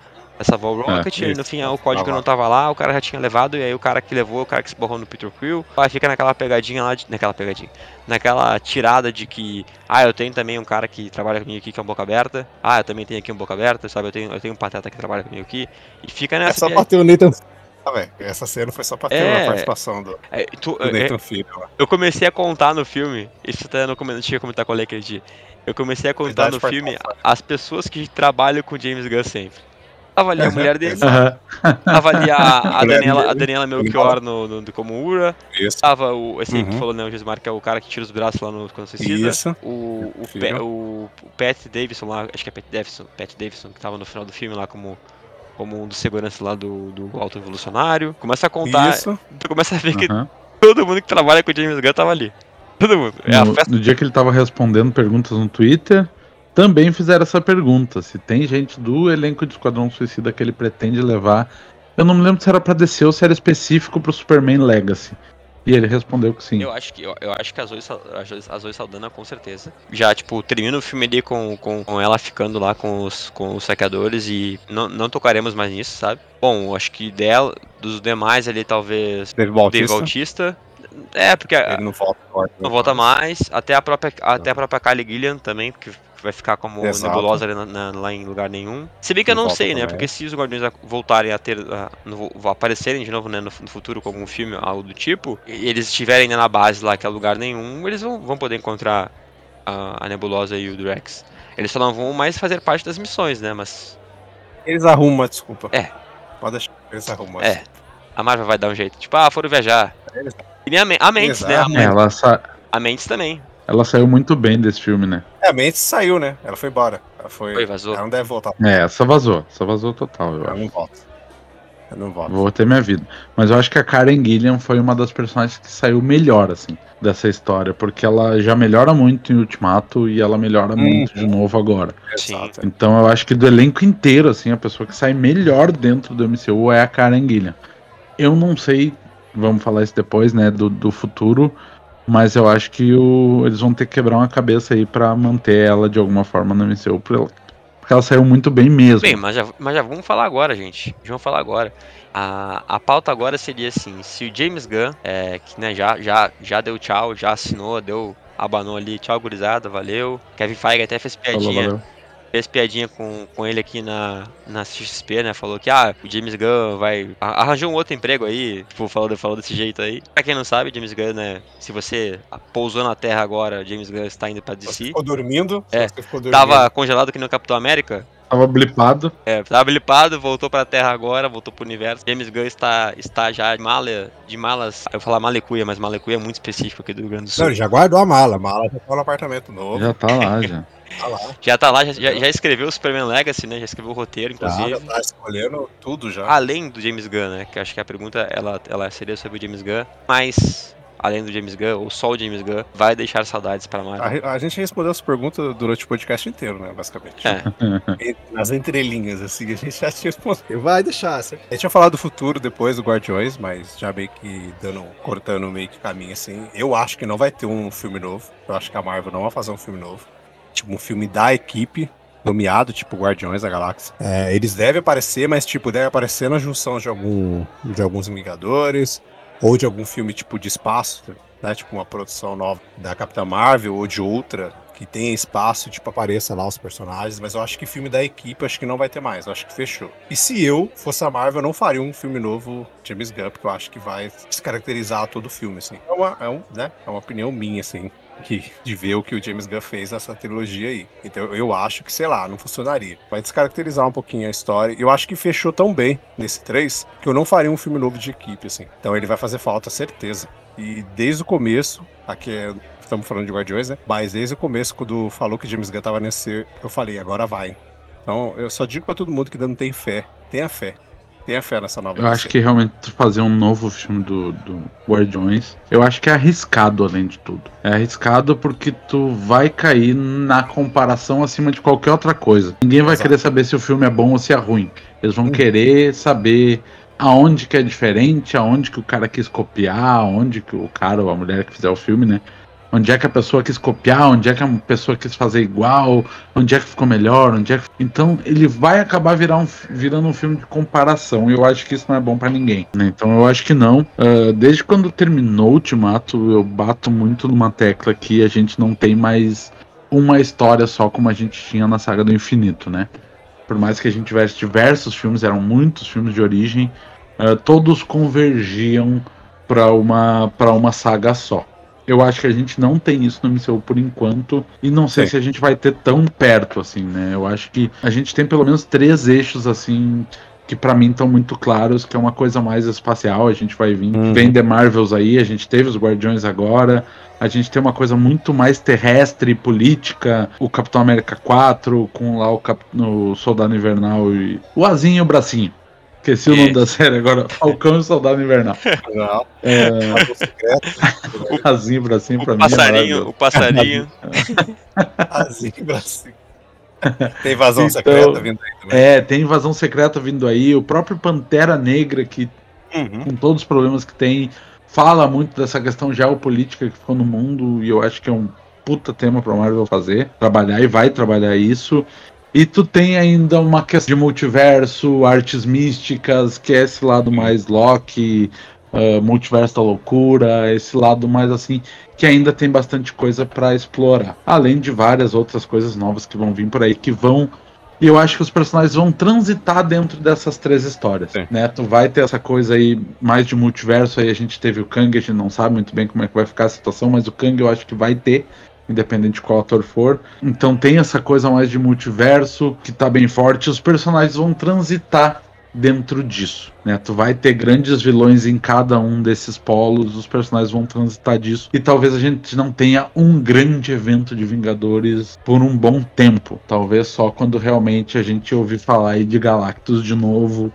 salvar o Rocket, e aí no fim ah, o código lá. não tava lá, o cara já tinha levado, e aí o cara que levou, o cara que se borrou no Peter Quill, aí fica naquela pegadinha lá, de, naquela pegadinha, naquela tirada de que, ah, eu tenho também um cara que trabalha comigo aqui que é um boca aberta, ah, eu também tenho aqui um boca aberta, sabe, eu tenho, eu tenho um pateta que trabalha comigo aqui, e fica É nessa... só pia- pra ter o Nathan ah, velho, Essa cena foi só pra ter É. a participação do, é, tu- do é, Nathan Filho. lá. eu comecei a contar no filme, isso até não come- tinha que comentar com o dia. Eu comecei a contar Verdade, no filme as pessoas que trabalham com o James Gunn sempre. Tava ali a mulher dele, Aham. tava ali a, Daniela, a. Daniela Melchior no, no, como Ura, Isso. tava o, esse aí que Uhum. falou, né, o Gismar, que é o cara que tira os braços lá no Quando Suicida. Isso. O, o. Pe- o, o Pat Davidson lá, acho que é Pat Davidson, Pat Davidson, que tava no final do filme lá como, como um dos seguranças lá do, do Alto Evolucionário. Começa a contar, Isso. tu começa a ver que todo mundo que trabalha com o James Gunn tava ali. Todo mundo. É a No, festa. no dia que ele tava respondendo perguntas no Twitter, também fizeram essa pergunta: se tem gente do elenco de Esquadrão Suicida que ele pretende levar. Eu não me lembro se era pra descer ou se era específico pro Superman Legacy. E ele respondeu que sim. Eu acho que, eu, eu acho que a Zoe, a Zoe, a Zoe Saldana, com certeza. Já, tipo, termina o filme ali com, com, com ela ficando lá com os, com os saqueadores e não, não tocaremos mais nisso, sabe? Bom, eu acho que dela, dos demais ali, talvez. Dave Dave Bautista. É, porque Ele não volta agora. não volta mais. Até a própria, até a própria Kylie Gillian também, porque vai ficar como Exato. nebulosa na- na- lá em lugar nenhum. Se bem que eu Não sei, né? também. Porque se os Guardiões voltarem a ter. a- no- aparecerem de novo né, no, no futuro como um filme, algo do tipo, e eles estiverem ainda na base lá, que é lugar nenhum, eles vão, vão poder encontrar a, a nebulosa e o Drax. Eles só não vão mais fazer parte das missões, né? Mas. Eles arrumam uma desculpa. É. Pode deixar. Eles arrumam. uma É. A Marvel vai dar um jeito. Tipo, ah, foram viajar. Eles- E nem a, Men- a Mendes, né? A, Exato. É, Men- ela, sa- a Mendes também. ela saiu muito bem desse filme, né? É, a Mendes saiu, né? Ela foi embora. Ela foi. Foi, vazou. Ela não deve voltar. É, essa vazou. Essa vazou total, eu Ela acho. não volta. Ela não volta. Vou ter minha vida. Mas eu acho que a Karen Gillian foi uma das personagens que saiu melhor, assim, dessa história. Porque ela já melhora muito em Ultimato e ela melhora muito de novo agora. Sim. Exato. Então eu acho que do elenco inteiro, assim, a pessoa que sai melhor dentro do MCU é a Karen Gillian. Eu não sei, vamos falar isso depois, né, do, do futuro, mas eu acho que o, eles vão ter que quebrar uma cabeça aí pra manter ela de alguma forma no MCU, porque ela saiu muito bem mesmo. Bem, mas já, mas já vamos falar agora, gente. Já vamos falar agora. A, a pauta agora seria assim: se o James Gunn, é, que né, já, já, já deu tchau, já assinou, deu, abanou ali, tchau, gurizada, valeu. Kevin Feige até fez Falou, piadinha. valeu. Fez piadinha com, com ele aqui na, na XP, né? Falou que, ah, o James Gunn vai. Arranjou um outro emprego aí. Tipo, falou, falou desse jeito aí. Pra quem não sabe, James Gunn, né? Se você pousou na Terra agora, James Gunn está indo pra DC. Você ficou dormindo? É. Ficou dormindo. Tava congelado que no Capitão América. Tava blipado. É, tava blipado, voltou pra Terra agora, voltou pro universo. James Gunn está, está já de mala, de malas. Eu vou falar malecuia, mas malecuia é muito específico aqui do Rio Grande do Sul. Não, ele já guardou a mala. A mala já tá no apartamento novo. Já tá lá, já. Tá lá. Já tá lá, já, já, escreveu o Superman Legacy, né? Já escreveu o roteiro, inclusive. Já, já tá escolhendo tudo já. Além do James Gunn, né? Que acho que a pergunta ela, ela seria sobre o James Gunn. Mas além do James Gunn, ou só o James Gunn, vai deixar saudades para Marvel? A, a, gente respondeu essa pergunta durante o podcast inteiro, né, basicamente. É. Nas entrelinhas, assim, a gente já tinha respondido. Vai deixar, certo? A gente tinha falado do futuro depois do Guardiões, mas já meio que dando, cortando meio que caminho, assim. Eu acho que não vai ter um filme novo. Eu acho que a Marvel não vai fazer um filme novo. Tipo, um filme da equipe, nomeado, tipo Guardiões da Galáxia. É, eles devem aparecer, mas tipo, devem aparecer na junção de algum de alguns Vingadores, ou de algum filme tipo de espaço, né? Tipo uma produção nova da Capitã Marvel ou de outra que tenha espaço, tipo, apareça lá os personagens, mas eu acho que filme da equipe acho que não vai ter mais, eu acho que fechou. E se eu fosse a Marvel, eu não faria um filme novo James Gunn, porque eu acho que vai descaracterizar todo o filme, assim. É uma, é um, né? é uma opinião minha, assim que, de ver o que o James Gunn fez nessa trilogia aí. Então eu acho que, sei lá, não funcionaria. Vai descaracterizar um pouquinho a história. Eu acho que fechou tão bem nesse 3 que eu não faria um filme novo de equipe, assim. Então ele vai fazer falta, certeza. E desde o começo, aqui é, estamos falando de Guardiões, né? Mas desde o começo, quando falou que James Gunn tava nesse, eu falei, agora vai. Então eu só digo para todo mundo que ainda não tem fé, tenha fé. Tenha fé nessa nova Eu acho que realmente fazer um novo filme do, do Guardiões, eu acho que é arriscado além de tudo. É arriscado porque tu vai cair na comparação acima de qualquer outra coisa. Ninguém vai Exato. querer saber se o filme é bom ou se é ruim. Eles vão hum. querer saber aonde que é diferente, aonde que o cara quis copiar, aonde que o cara ou a mulher que fizer o filme, né? Onde é que a pessoa quis copiar, onde é que a pessoa quis fazer igual, onde é que ficou melhor, onde é que... Então ele vai acabar virar um, virando um filme de comparação, e eu acho que isso não é bom para ninguém. Né? Então eu acho que não. Uh, desde quando terminou o Ultimato, eu bato muito numa tecla que a gente não tem mais uma história só como a gente tinha na saga do infinito, né? Por mais que a gente tivesse diversos filmes, eram muitos filmes de origem, uh, todos convergiam para uma, uma saga só. Eu acho que a gente não tem isso no MCU por enquanto. E não sei Sim. se a gente vai ter tão perto, assim, né? Eu acho que a gente tem pelo menos três eixos, assim, que para mim estão muito claros, que é uma coisa mais espacial. A gente vai vir. Uhum. Vem The Marvels aí, a gente teve os Guardiões agora. A gente tem uma coisa muito mais terrestre e política. O Capitão América 4, com lá o, Cap... o Soldado Invernal e. O Azinho e o Bracinho. Esqueci o nome da série agora. Falcão e o Soldado Invernal. Não. É... o Azinho pra o mim. É passarinho, é o passarinho. Azinho bracinho. Tem invasão então, secreta vindo aí também. É, tem invasão secreta vindo aí. O próprio Pantera Negra, que uhum. com todos os problemas que tem, fala muito dessa questão geopolítica que ficou no mundo. E eu acho que é um puta tema pra Marvel fazer, trabalhar e vai trabalhar isso. E tu tem ainda uma questão de multiverso, artes místicas, que é esse lado mais Loki, uh, multiverso da loucura, esse lado mais assim, que ainda tem bastante coisa para explorar. Além de várias outras coisas novas que vão vir por aí, que vão. E eu acho que os personagens vão transitar dentro dessas três histórias. Sim. Né? Tu vai ter essa coisa aí mais de multiverso, aí a gente teve o Kang, a gente não sabe muito bem como é que vai ficar a situação, mas o Kang eu acho que vai ter independente de qual ator for. Então tem essa coisa mais de multiverso que tá bem forte. Os personagens vão transitar dentro disso, né? Tu vai ter grandes vilões em cada um desses polos, os personagens vão transitar disso e talvez a gente não tenha um grande evento de Vingadores por um bom tempo, talvez só quando realmente a gente ouvir falar aí de Galactus de novo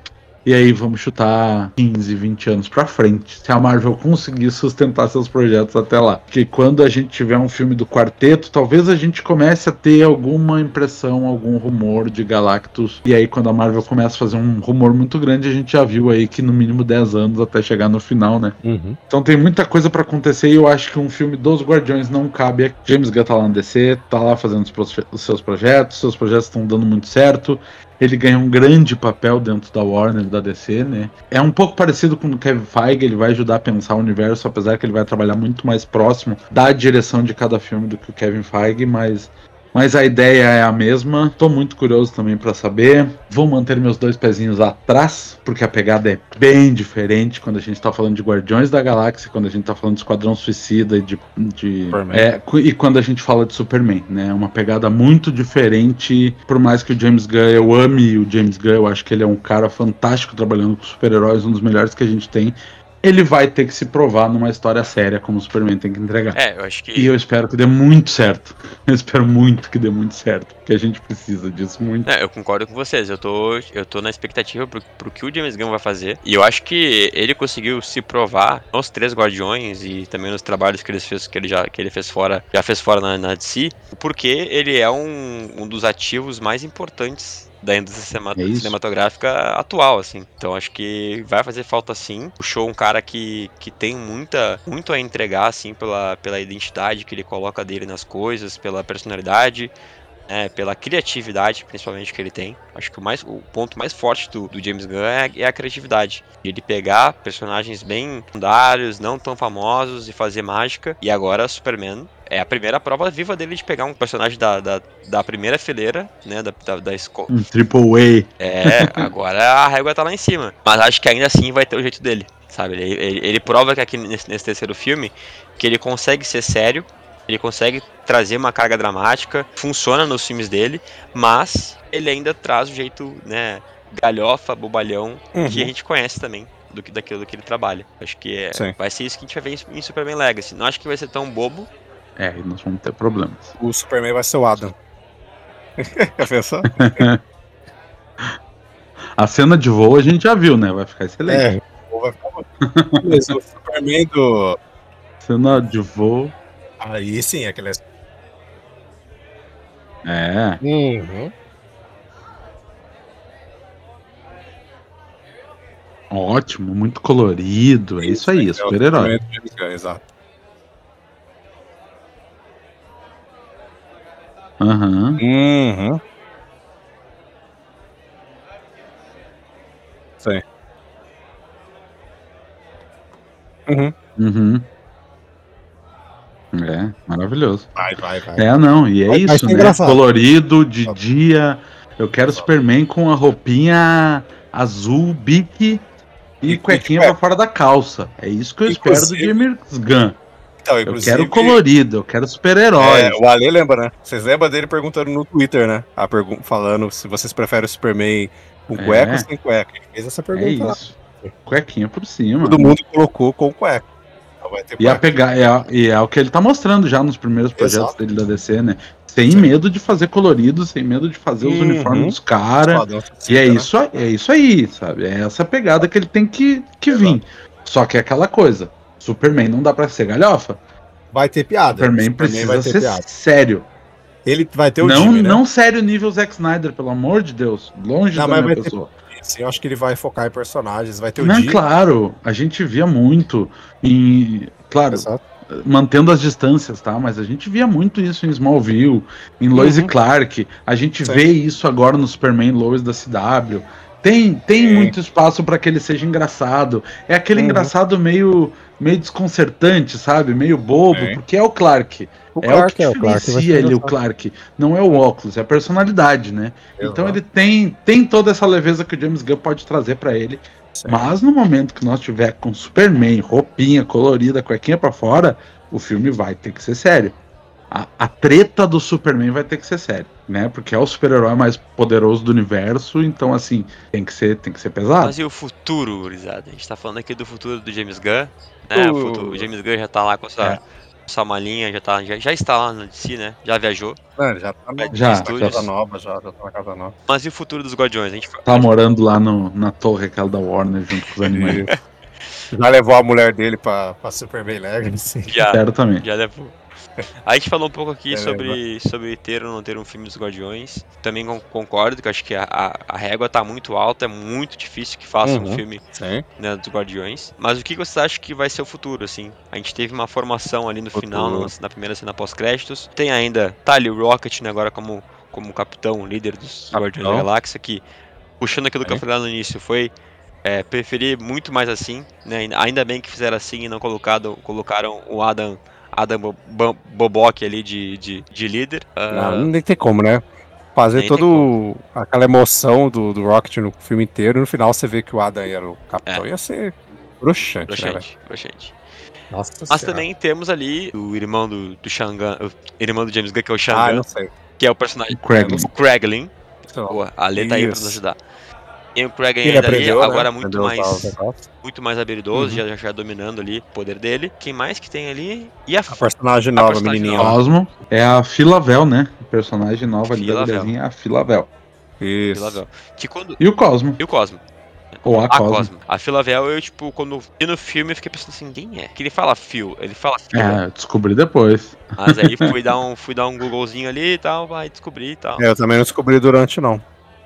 e aí vamos chutar 15, 20 anos para frente, se a Marvel conseguir sustentar seus projetos até lá. Porque quando a gente tiver um filme do quarteto, talvez a gente comece a ter alguma impressão, algum rumor de Galactus. E aí quando a Marvel começa a fazer um rumor muito grande, a gente já viu aí que no mínimo 10 anos até chegar no final, né? Uhum. Então tem muita coisa para acontecer e eu acho que um filme dos Guardiões não cabe. James Gunn tá lá no DC, tá lá fazendo os seus projetos, seus projetos estão dando muito certo ele ganha um grande papel dentro da Warner, da DC, né? É um pouco parecido com o Kevin Feige, ele vai ajudar a pensar o universo, apesar que ele vai trabalhar muito mais próximo da direção de cada filme do que o Kevin Feige, mas Mas a ideia é a mesma. Tô muito curioso também para saber. Vou manter meus dois pezinhos atrás, porque a pegada é bem diferente quando a gente tá falando de Guardiões da Galáxia, quando a gente tá falando de Esquadrão Suicida e de. de é, e quando a gente fala de Superman, né? Uma pegada muito diferente. Por mais que o James Gunn, eu ame o James Gunn, eu acho que ele é um cara fantástico trabalhando com super-heróis, um dos melhores que a gente tem ele vai ter que se provar numa história séria como o Superman tem que entregar. É, eu acho que. E eu espero que dê muito certo. Eu espero muito que dê muito certo. Porque a gente precisa disso muito. É, eu concordo com vocês. Eu tô, eu tô na expectativa pro, pro que o James Gunn vai fazer. E eu acho que ele conseguiu se provar nos três Guardiões e também nos trabalhos que ele fez, que ele já que ele fez fora, já fez fora na, na DC, porque ele é um, um dos ativos mais importantes da indústria é cinematográfica atual, assim. Então acho que vai fazer falta sim. Puxou um cara que, que tem muita, muito a entregar, assim, pela, pela identidade que ele coloca dele nas coisas, pela personalidade. É, pela criatividade, principalmente, que ele tem. Acho que o, mais, o ponto mais forte do, do James Gunn é, é, a criatividade. Ele pegar personagens bem secundários, não tão famosos, e fazer mágica. E agora Superman é a primeira prova viva dele de pegar um personagem da, da, da primeira fileira, né? Da, da, da escola. Um triple A. É, agora a régua tá lá em cima. Mas acho que ainda assim vai ter o jeito dele, sabe? Ele, ele, ele prova que aqui nesse, nesse terceiro filme que ele consegue ser sério, ele consegue trazer uma carga dramática, funciona nos filmes dele, mas ele ainda traz o jeito, né, galhofa, bobalhão, uhum. que a gente conhece também do que daquilo que ele trabalha. Acho que é, vai ser isso que a gente vai ver em Superman Legacy. Não acho que vai ser tão bobo, é, e nós vamos ter problemas. O Superman vai ser o Adam. Quer pensar? a cena de voo a gente já viu, né? Vai ficar excelente. É, vai ficar Mas o Superman do. Cena de voo. Aí sim, aquele. É. Uhum. Ótimo, muito colorido. É isso aí, é super-herói. Exato. Aham. Uhum. Sim. Uhum. Uhum. É, maravilhoso. Vai, vai, vai. É, não, e é vai, isso, né? Colorido, de dia. Eu quero Superman com a roupinha azul, bique e, e cuequinha pra fora da calça. É isso que eu Inclusive, espero do James Gunn. Então, eu quero colorido, eu quero super-herói. É, o Ale lembra, né? Vocês lembram dele perguntando no Twitter, né? A pergun falando se vocês preferem o Superman com é. cueca ou sem cueca. Ele fez essa pergunta é isso. Lá. Cuequinha por cima. Todo mundo colocou com cueca. E, a pegar, é, e é o que ele tá mostrando já nos primeiros projetos Exato. dele da DC, né? Sem Sim. medo de fazer colorido, sem medo de fazer os uhum. uniformes dos caras. E é né? isso, é isso aí, sabe? É essa pegada que ele tem que, que vir. Só que é aquela coisa. Superman não dá pra ser galhofa. Vai ter piada. Superman, Superman precisa ser piada. sério. Ele vai ter o não, time, né? Não sério nível Zack Snyder, pelo amor de Deus. Longe não, da minha pessoa. Ter, sim, eu acho que ele vai focar em personagens, vai ter o Não, claro, a gente via muito em... Claro, Exato. mantendo as distâncias, tá? Mas a gente via muito isso em Smallville, em Lois uhum. e Clark. A gente sim. vê isso agora no Superman Lois da CW. Tem, tem muito espaço para que ele seja engraçado. É aquele uhum. engraçado meio, meio desconcertante, sabe? Meio bobo, é. porque é o Clark. O é Clark o que é o Clark. ele, o Clark. Não é o óculos, é a personalidade, né? Exato. Então ele tem, tem toda essa leveza que o James Gunn pode trazer para ele. Mas no momento que nós tiver com Superman, roupinha colorida, cuequinha para fora, o filme vai ter que ser sério a, a, treta do Superman vai ter que ser séria, né? Porque é o super-herói mais poderoso do universo, então assim, tem que ser, tem que ser pesado. Mas e o futuro, gurizada? A gente tá falando aqui do futuro do James Gunn, né? O, o James Gunn já tá lá com essa, é. essa malinha, já, tá, já, já está lá no DC, né? Já viajou. É, já tá no, já, já tá nova, já, já tá na casa nova. Mas e o futuro dos Guardiões? A gente tá morando lá no, na torre aquela da Warner junto com os animais. já levou a mulher dele pra, pra Superman Legacy. Já, também. já levou. A gente falou um pouco aqui é, sobre, sobre ter ou não ter um filme dos Guardiões. Também concordo que acho que a, a, a, régua tá muito alta, é muito difícil que faça uhum, um filme né, dos Guardiões. Mas o que você acha que vai ser o futuro, assim? A gente teve uma formação ali no futuro. final, no, na primeira cena pós-créditos. Tem ainda, tá ali o Rocket, né, agora como, como capitão, líder dos capitão. Guardiões da Galáxia, que, puxando aquilo é. que eu falei lá no início, foi é, preferir muito mais assim, né? Ainda bem que fizeram assim e não colocado, colocaram o Adam Adam Bo Bo Bobock ali de, de, de líder. Não, Uh, nem tem como, né? Fazer todo aquela emoção do, do Rocket no filme inteiro, e no final você vê que o Adam era o capitão, ia ser broxante, né, velho? broxante, broxante. Nossa Mas Senhora. também temos ali o irmão do, do Shangan, o irmão do James Gunn, que é o Ah, Shangan, não sei. que é o personagem, O Craig. o. Boa, a Lê tá aí pra nos ajudar. Tem o Craiglin Ele ainda ali, aprendeu, né? agora muito a mais, muito mais habilidoso, Uhum. já, já dominando ali o poder dele. Quem mais que tem ali? E a, A personagem nova, personagem menininha. nova. lá. Cosmo é a Filavel, né? Personagem nova ali da é a Filavel. Isso. Filavel. Que quando... E o Cosmo. E o Cosmo. Ou a, A Cosmo. Cosmo. A Filavel, eu, tipo, quando vi no filme, eu fiquei pensando assim, quem é? Que ele fala Phil, ele fala Phil. É, eu descobri depois. Mas aí fui dar um, fui dar um Googlezinho ali e tal, vai descobrir e tal. É, Eu também não descobri durante, não.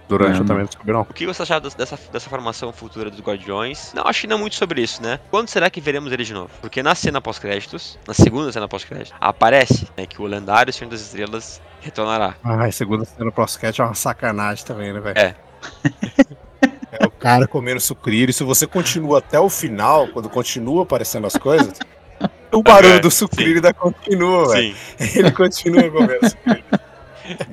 Durante É, eu também não descobri, não. O que você achava dessa, dessa formação futura dos Guardiões? Não, acho que não muito sobre isso, né? Quando será que veremos ele de novo? Porque na cena pós-créditos, na segunda cena pós-créditos, aparece né, que o lendário Senhor das Estrelas retornará. Ai, segunda cena prosquete é uma sacanagem também, né, velho? É. É o cara comendo sucrilho. Se você continua até o final, quando continua aparecendo as coisas, o barulho É, do sucrilho ainda continua, velho. Sim. Ele continua comendo sucrilho.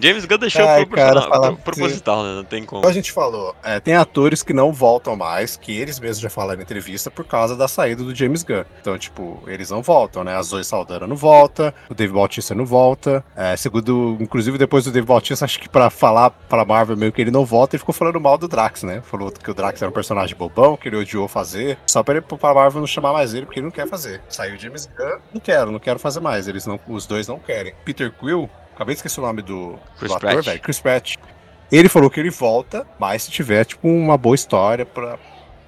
James Gunn deixou Ai, cara, pro- proposital, né? Não tem como. Como a gente falou, é, tem atores que não voltam mais, que eles mesmos já falaram em entrevista por causa da saída do James Gunn. Então, tipo, eles não voltam, né? A Zoe Saldana não volta, o Dave Bautista não volta. É, segundo, inclusive, depois do Dave Bautista, acho que pra falar pra Marvel meio que ele não volta, ele ficou falando mal do Drax, né? Falou que o Drax era um personagem bobão, que ele odiou fazer, só pra, ele, pra Marvel não chamar mais ele, porque ele não quer fazer. Saiu o James Gunn, não quero, não quero fazer mais. Eles não, os dois não querem. Peter Quill, acabei de esquecer o nome do, Chris do ator, Pratt. velho. Chris Pratt. Ele falou que ele volta, mas se tiver, tipo, uma boa história pra,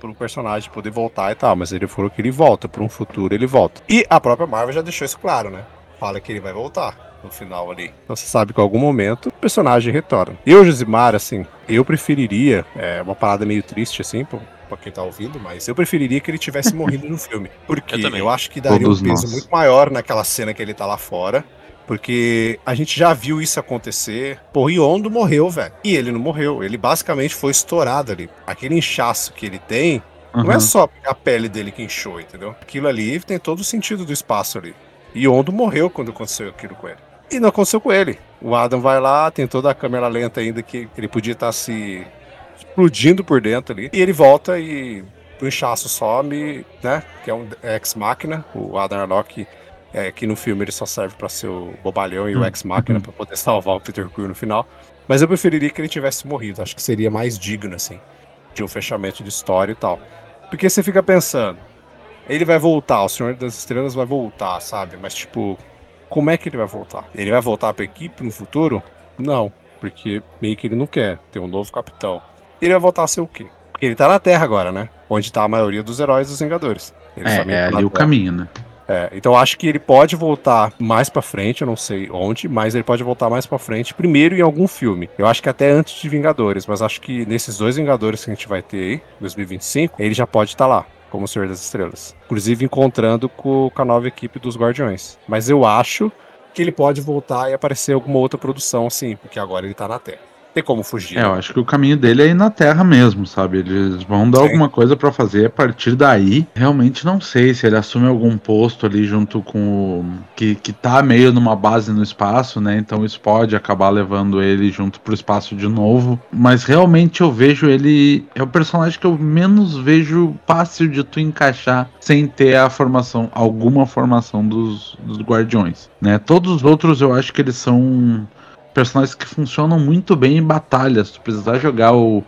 pro personagem poder voltar e tal. Mas ele falou que ele volta, pra um futuro ele volta. E a própria Marvel já deixou isso claro, né? Fala que ele vai voltar no final ali. Então você sabe que em algum momento o personagem retorna. Eu, Josimar, assim, eu preferiria, é uma parada meio triste, assim, pra, pra quem tá ouvindo, mas eu preferiria que ele tivesse morrido no filme. Porque Eu eu, também. acho que daria Todos um peso nós. muito maior naquela cena que ele tá lá fora. Porque a gente já viu isso acontecer. Pô, Yondo morreu, velho. E ele não morreu. Ele basicamente foi estourado ali. Aquele inchaço que ele tem, não é Uhum. só a pele dele que inchou, entendeu? Aquilo ali tem todo o sentido do espaço ali. E Yondo morreu quando aconteceu aquilo com ele. E não aconteceu com ele. O Adam vai lá, tem toda a câmera lenta ainda que ele podia estar se explodindo por dentro ali. E ele volta e o inchaço some, né? Que é um ex-máquina. O Adam Arlock, é, que no filme ele só serve pra ser o bobalhão e o Hum. ex-máquina pra poder salvar o Peter Quill no final. Mas eu preferiria que ele tivesse morrido. Acho que seria mais digno, assim, de um fechamento de história e tal. Porque você fica pensando, ele vai voltar, o Senhor das Estrelas vai voltar, sabe? Mas, tipo, como é que ele vai voltar? Ele vai voltar pra equipe no futuro? Não, porque meio que ele não quer ter um novo capitão. Ele vai voltar a ser o quê? Porque ele tá na Terra agora, né? Onde tá a maioria dos heróis dos Vingadores. Eles É, também é ali o caminho, né? É, então acho que ele pode voltar mais pra frente, eu não sei onde, mas ele pode voltar mais pra frente, primeiro em algum filme. Eu acho que até antes de Vingadores, mas acho que nesses dois Vingadores que a gente vai ter aí, 2025, ele já pode estar lá, como o Senhor das Estrelas. Inclusive encontrando com a nova equipe dos Guardiões. Mas eu acho que ele pode voltar e aparecer em alguma outra produção, assim, porque agora ele tá na Terra. Tem como fugir. É, né? eu acho que o caminho dele é ir na Terra mesmo, sabe? Eles vão dar Sim. alguma coisa pra fazer a partir daí. Realmente não sei se ele assume algum posto ali junto com o. Que, que tá meio numa base no espaço, né? Então isso pode acabar levando ele junto pro espaço de novo. Mas realmente eu vejo ele. É o personagem que eu menos vejo fácil de tu encaixar sem ter a formação, alguma formação dos, dos guardiões. Né? Todos os outros eu acho que eles são personagens que funcionam muito bem em batalhas. Se tu precisar jogar o,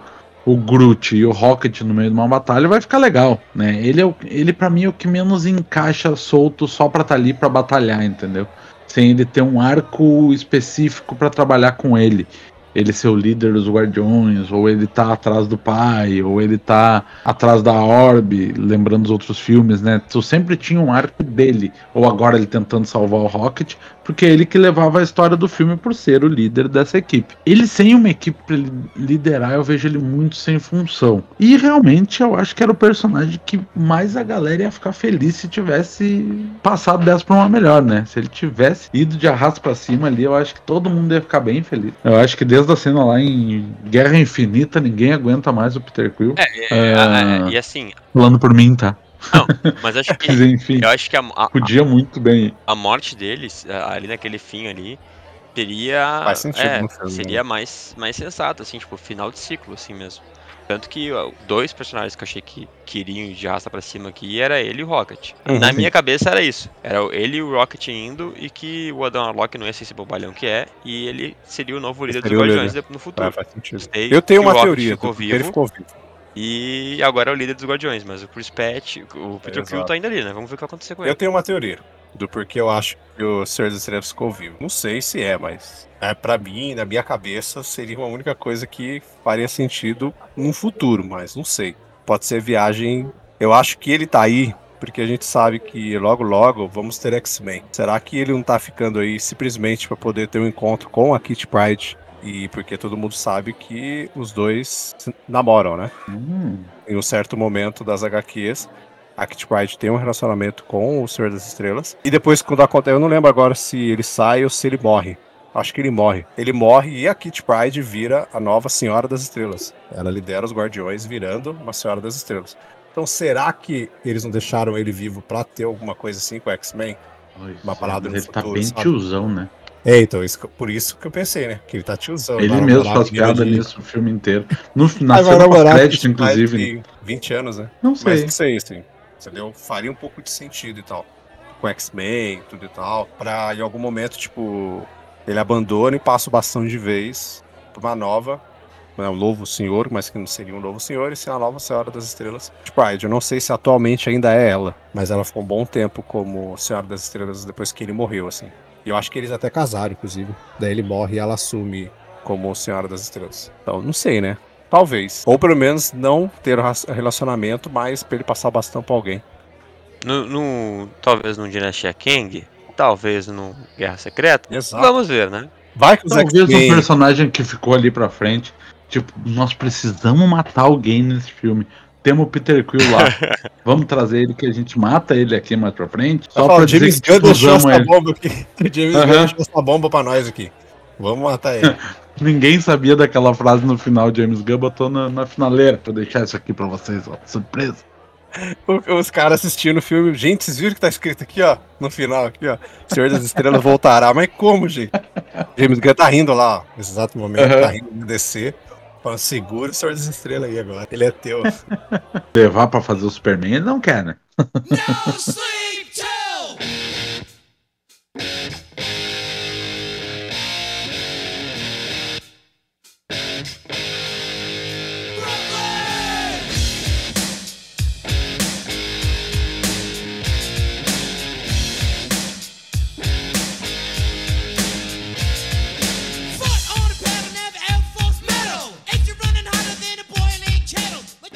o Groot e o Rocket no meio de uma batalha, vai ficar legal, né? Ele, é ele para mim, é o que menos encaixa solto só pra estar ali pra batalhar, entendeu? Sem ele ter um arco específico pra trabalhar com ele. Ele ser o líder dos Guardiões, ou ele tá atrás do pai, ou ele tá atrás da Orb, lembrando os outros filmes, né? Tu sempre tinha um arco dele, ou agora ele tentando salvar o Rocket, porque é ele que levava a história do filme por ser o líder dessa equipe. Ele sem uma equipe pra ele liderar, eu vejo ele muito sem função. E realmente eu acho que era o personagem que mais a galera ia ficar feliz se tivesse passado dessa pra uma melhor, né? Se ele tivesse ido de arrasto pra cima ali, eu acho que todo mundo ia ficar bem feliz. Eu acho que desde a cena lá em Guerra Infinita, ninguém aguenta mais o Peter Quill. É, é, Ah. é, e assim, Falando por mim, tá? Não, mas acho que. Mas enfim, eu acho que a, a, podia muito bem. a morte deles, ali naquele fim ali, seria. Faz sentido é, né? Seria mais, mais sensato, assim, tipo, final de ciclo, assim mesmo. Tanto que ó, dois personagens que eu achei que queriam ir de raça pra cima aqui era ele e o Rocket. Uhum. Na minha cabeça era isso. Era ele e o Rocket indo e que o Adam Warlock não ia ser esse bobalhão que é. E ele seria o novo líder dos Seria o Guardiões no futuro. Faz sentido. Gostei Eu tenho uma teoria, ficou vivo. ele ficou vivo. E agora é o líder dos Guardiões, mas o Chris Pratt, o Peter Exato. Quill tá ainda ali, né? Vamos ver o que vai acontecer com Eu ele. tenho uma teoria do porquê eu acho que o Senhor das Estrelas ficou vivo. Não sei se é, mas é, para mim, na minha cabeça, seria uma única coisa que faria sentido no futuro, mas não sei. Pode ser viagem. Eu acho que ele tá aí porque a gente sabe que logo logo vamos ter X-Men. Será que ele não tá ficando aí simplesmente para poder ter um encontro com a Kitty Pryde? E porque todo mundo sabe que os dois se namoram, né? Hum, em um certo momento das HQs, a Kitty Pryde tem um relacionamento com o Senhor das Estrelas. E depois, quando acontece, eu não lembro agora se ele sai ou se ele morre. Acho que ele morre. Ele morre e a Kitty Pryde vira a nova Senhora das Estrelas. Ela lidera os Guardiões virando uma Senhora das Estrelas. Então, será que eles não deixaram ele vivo pra ter alguma coisa assim com o X-Men? Uma parada no ele tá futuro, bem sabe? tiozão, né? É, então, isso por isso que eu pensei, né? Que ele tá tiozão. Ele vai mesmo faz piada de- nisso o filme inteiro. No, Kitty Pryde inclusive. né? tem 20 anos, né? Não Mas sei. não sei, assim. Entendeu? Faria um pouco de sentido e tal. Com X-Men, tudo e tal. Pra em algum momento, tipo, ele abandona e passa o bastão de vez pra uma nova. né, Um novo senhor, mas que não seria um novo senhor, e ser a nova Senhora das Estrelas. Tipo, eu não sei se atualmente ainda é ela, mas ela ficou um bom tempo como Senhora das Estrelas depois que ele morreu, assim. Eu acho que eles até casaram, inclusive. Daí ele morre e ela assume como Senhora das Estrelas. Então, não sei, né? Talvez. Ou pelo menos não ter relacionamento, mas pra ele passar o bastão pra alguém. No, no- talvez no Dinastia Kang, talvez no Guerra Secreta. Exato. Vamos ver, né? Vai que os Talvez um X-Men. personagem que ficou ali pra frente. Tipo, nós precisamos matar alguém nesse filme. Temos o Peter Quill lá. Vamos trazer ele que a gente mata ele aqui mais pra frente. Só pra dizer James que Gunn deixou essa ele. bomba aqui. O James Aham. Gunn deixou essa bomba pra nós aqui. Vamos matar ele. Ninguém sabia daquela frase no final. James Gunn botou na, na finaleira. Vou deixar isso aqui pra vocês, ó. Surpresa. Os caras assistindo o filme. Gente, vocês viram que tá escrito aqui, ó? No final, aqui, ó. Senhor das Estrelas voltará. Mas como, gente? James Gunn tá rindo lá, ó. Nesse exato momento. Aham. Tá rindo de descer. Falando, segura o Senhor das Estrelas aí agora. Ele é teu. Levar pra fazer o Superman, ele não quer, né? No sleep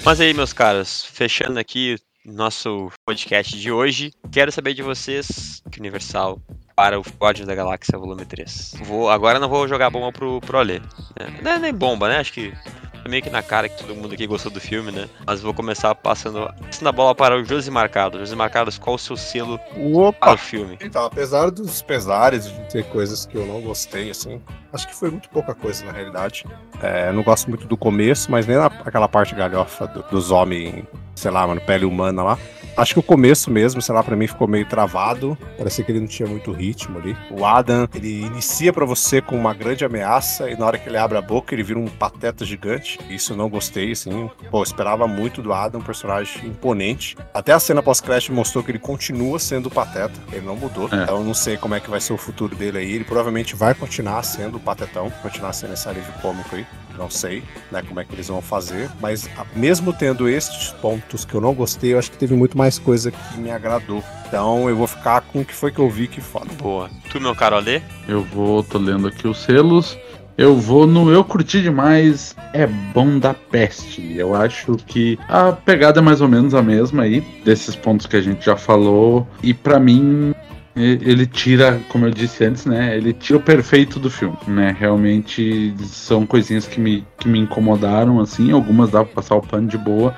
Mas aí, meus caras, fechando aqui nosso podcast de hoje, quero saber de vocês, que Universal, para o Guardiões da Galáxia Volume 3. Vou, agora não vou jogar bomba pro, pro Alê. né? Não é nem bomba, né? Acho que é meio que na cara que todo mundo aqui gostou do filme, né? Mas vou começar passando, passando a bola para o Josi Marcado. Josi Marcados, qual o seu selo para o Opa! filme? Então, apesar dos pesares de ter coisas que eu não gostei, assim, acho que foi muito pouca coisa na realidade. É, não gosto muito do começo, mas nem na- aquela parte galhofa do- dos homens, sei lá, mano, pele humana lá. Acho que o começo mesmo, sei lá, pra mim ficou meio travado. Parecia que ele não tinha muito ritmo ali. O Adam, ele inicia pra você com uma grande ameaça e na hora que ele abre a boca, ele vira um pateta gigante. Isso eu não gostei, assim. Pô, eu esperava muito do Adam, um personagem imponente. Até a cena pós-crash mostrou que ele continua sendo o pateta. Ele não mudou. É. Então eu não sei como é que vai ser o futuro dele aí. Ele provavelmente vai continuar sendo o patetão, continuar sendo esse alívio cômico aí. Não sei, né, como é que eles vão fazer, mas mesmo tendo estes pontos que eu não gostei, eu acho que teve muito mais coisa que me agradou. Então eu vou ficar com o que foi que eu vi que foda. Boa. Tu, meu caro Alê? Eu vou, tô lendo aqui os selos. Eu vou no Eu Curti Demais, é bom da peste. Eu acho que a pegada é mais ou menos a mesma aí, desses pontos que a gente já falou. E pra mim, ele tira, como eu disse antes, né? Ele tira o perfeito do filme, né? Realmente são coisinhas que me, que me incomodaram, assim. Algumas dá pra passar o pano de boa.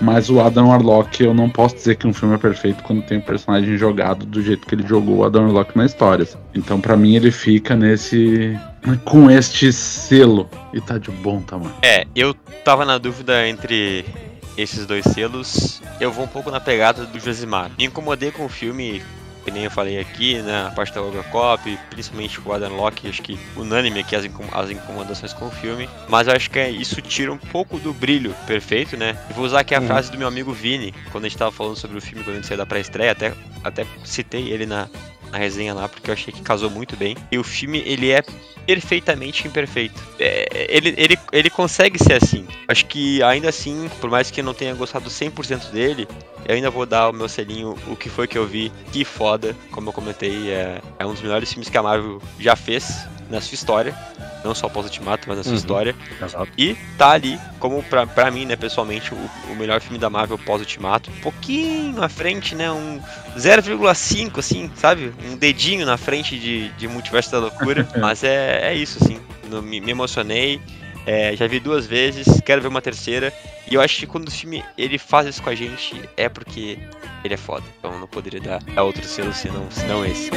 Mas o Adam Warlock, eu não posso dizer que um filme é perfeito quando tem um personagem jogado do jeito que ele jogou o Adam Warlock na história. Então, pra mim, ele fica nesse. com este selo. E tá de bom tamanho. É, eu tava na dúvida entre esses dois selos, eu vou um pouco na pegada do Josimar. Me incomodei com o filme, que nem eu falei aqui, né? A parte da Robocop, principalmente o Adam Locke, acho que unânime aqui as, incom- as incomodações com o filme. Mas eu acho que é- isso tira um pouco do brilho perfeito, né? Eu vou usar aqui a Uhum. frase do meu amigo Vini, quando a gente tava falando sobre o filme, quando a gente saiu da pré-estreia, até, até citei ele na, na resenha lá, porque eu achei que casou muito bem. E o filme, ele é perfeitamente imperfeito. É, ele, ele, ele consegue ser assim. Acho que ainda assim, por mais que eu não tenha gostado 100% dele, eu ainda vou dar o meu selinho, o que foi que eu vi, que foda. Como eu comentei, é, é um dos melhores filmes que a Marvel já fez na sua história. Não só pós-ultimato, mas na sua Uhum. história. Exato. E tá ali, como pra, pra mim, né, pessoalmente, o, o melhor filme da Marvel pós-ultimato. Um pouquinho à frente, né? Um 0,5, assim, sabe? Um dedinho na frente de, de Multiverso da Loucura. Mas é, é isso, assim. No- me, me emocionei. é, já vi duas vezes, quero ver uma terceira. E eu acho que quando o filme ele faz isso com a gente, é porque ele é foda. Então não poderia dar a outro selo senão, senão esse.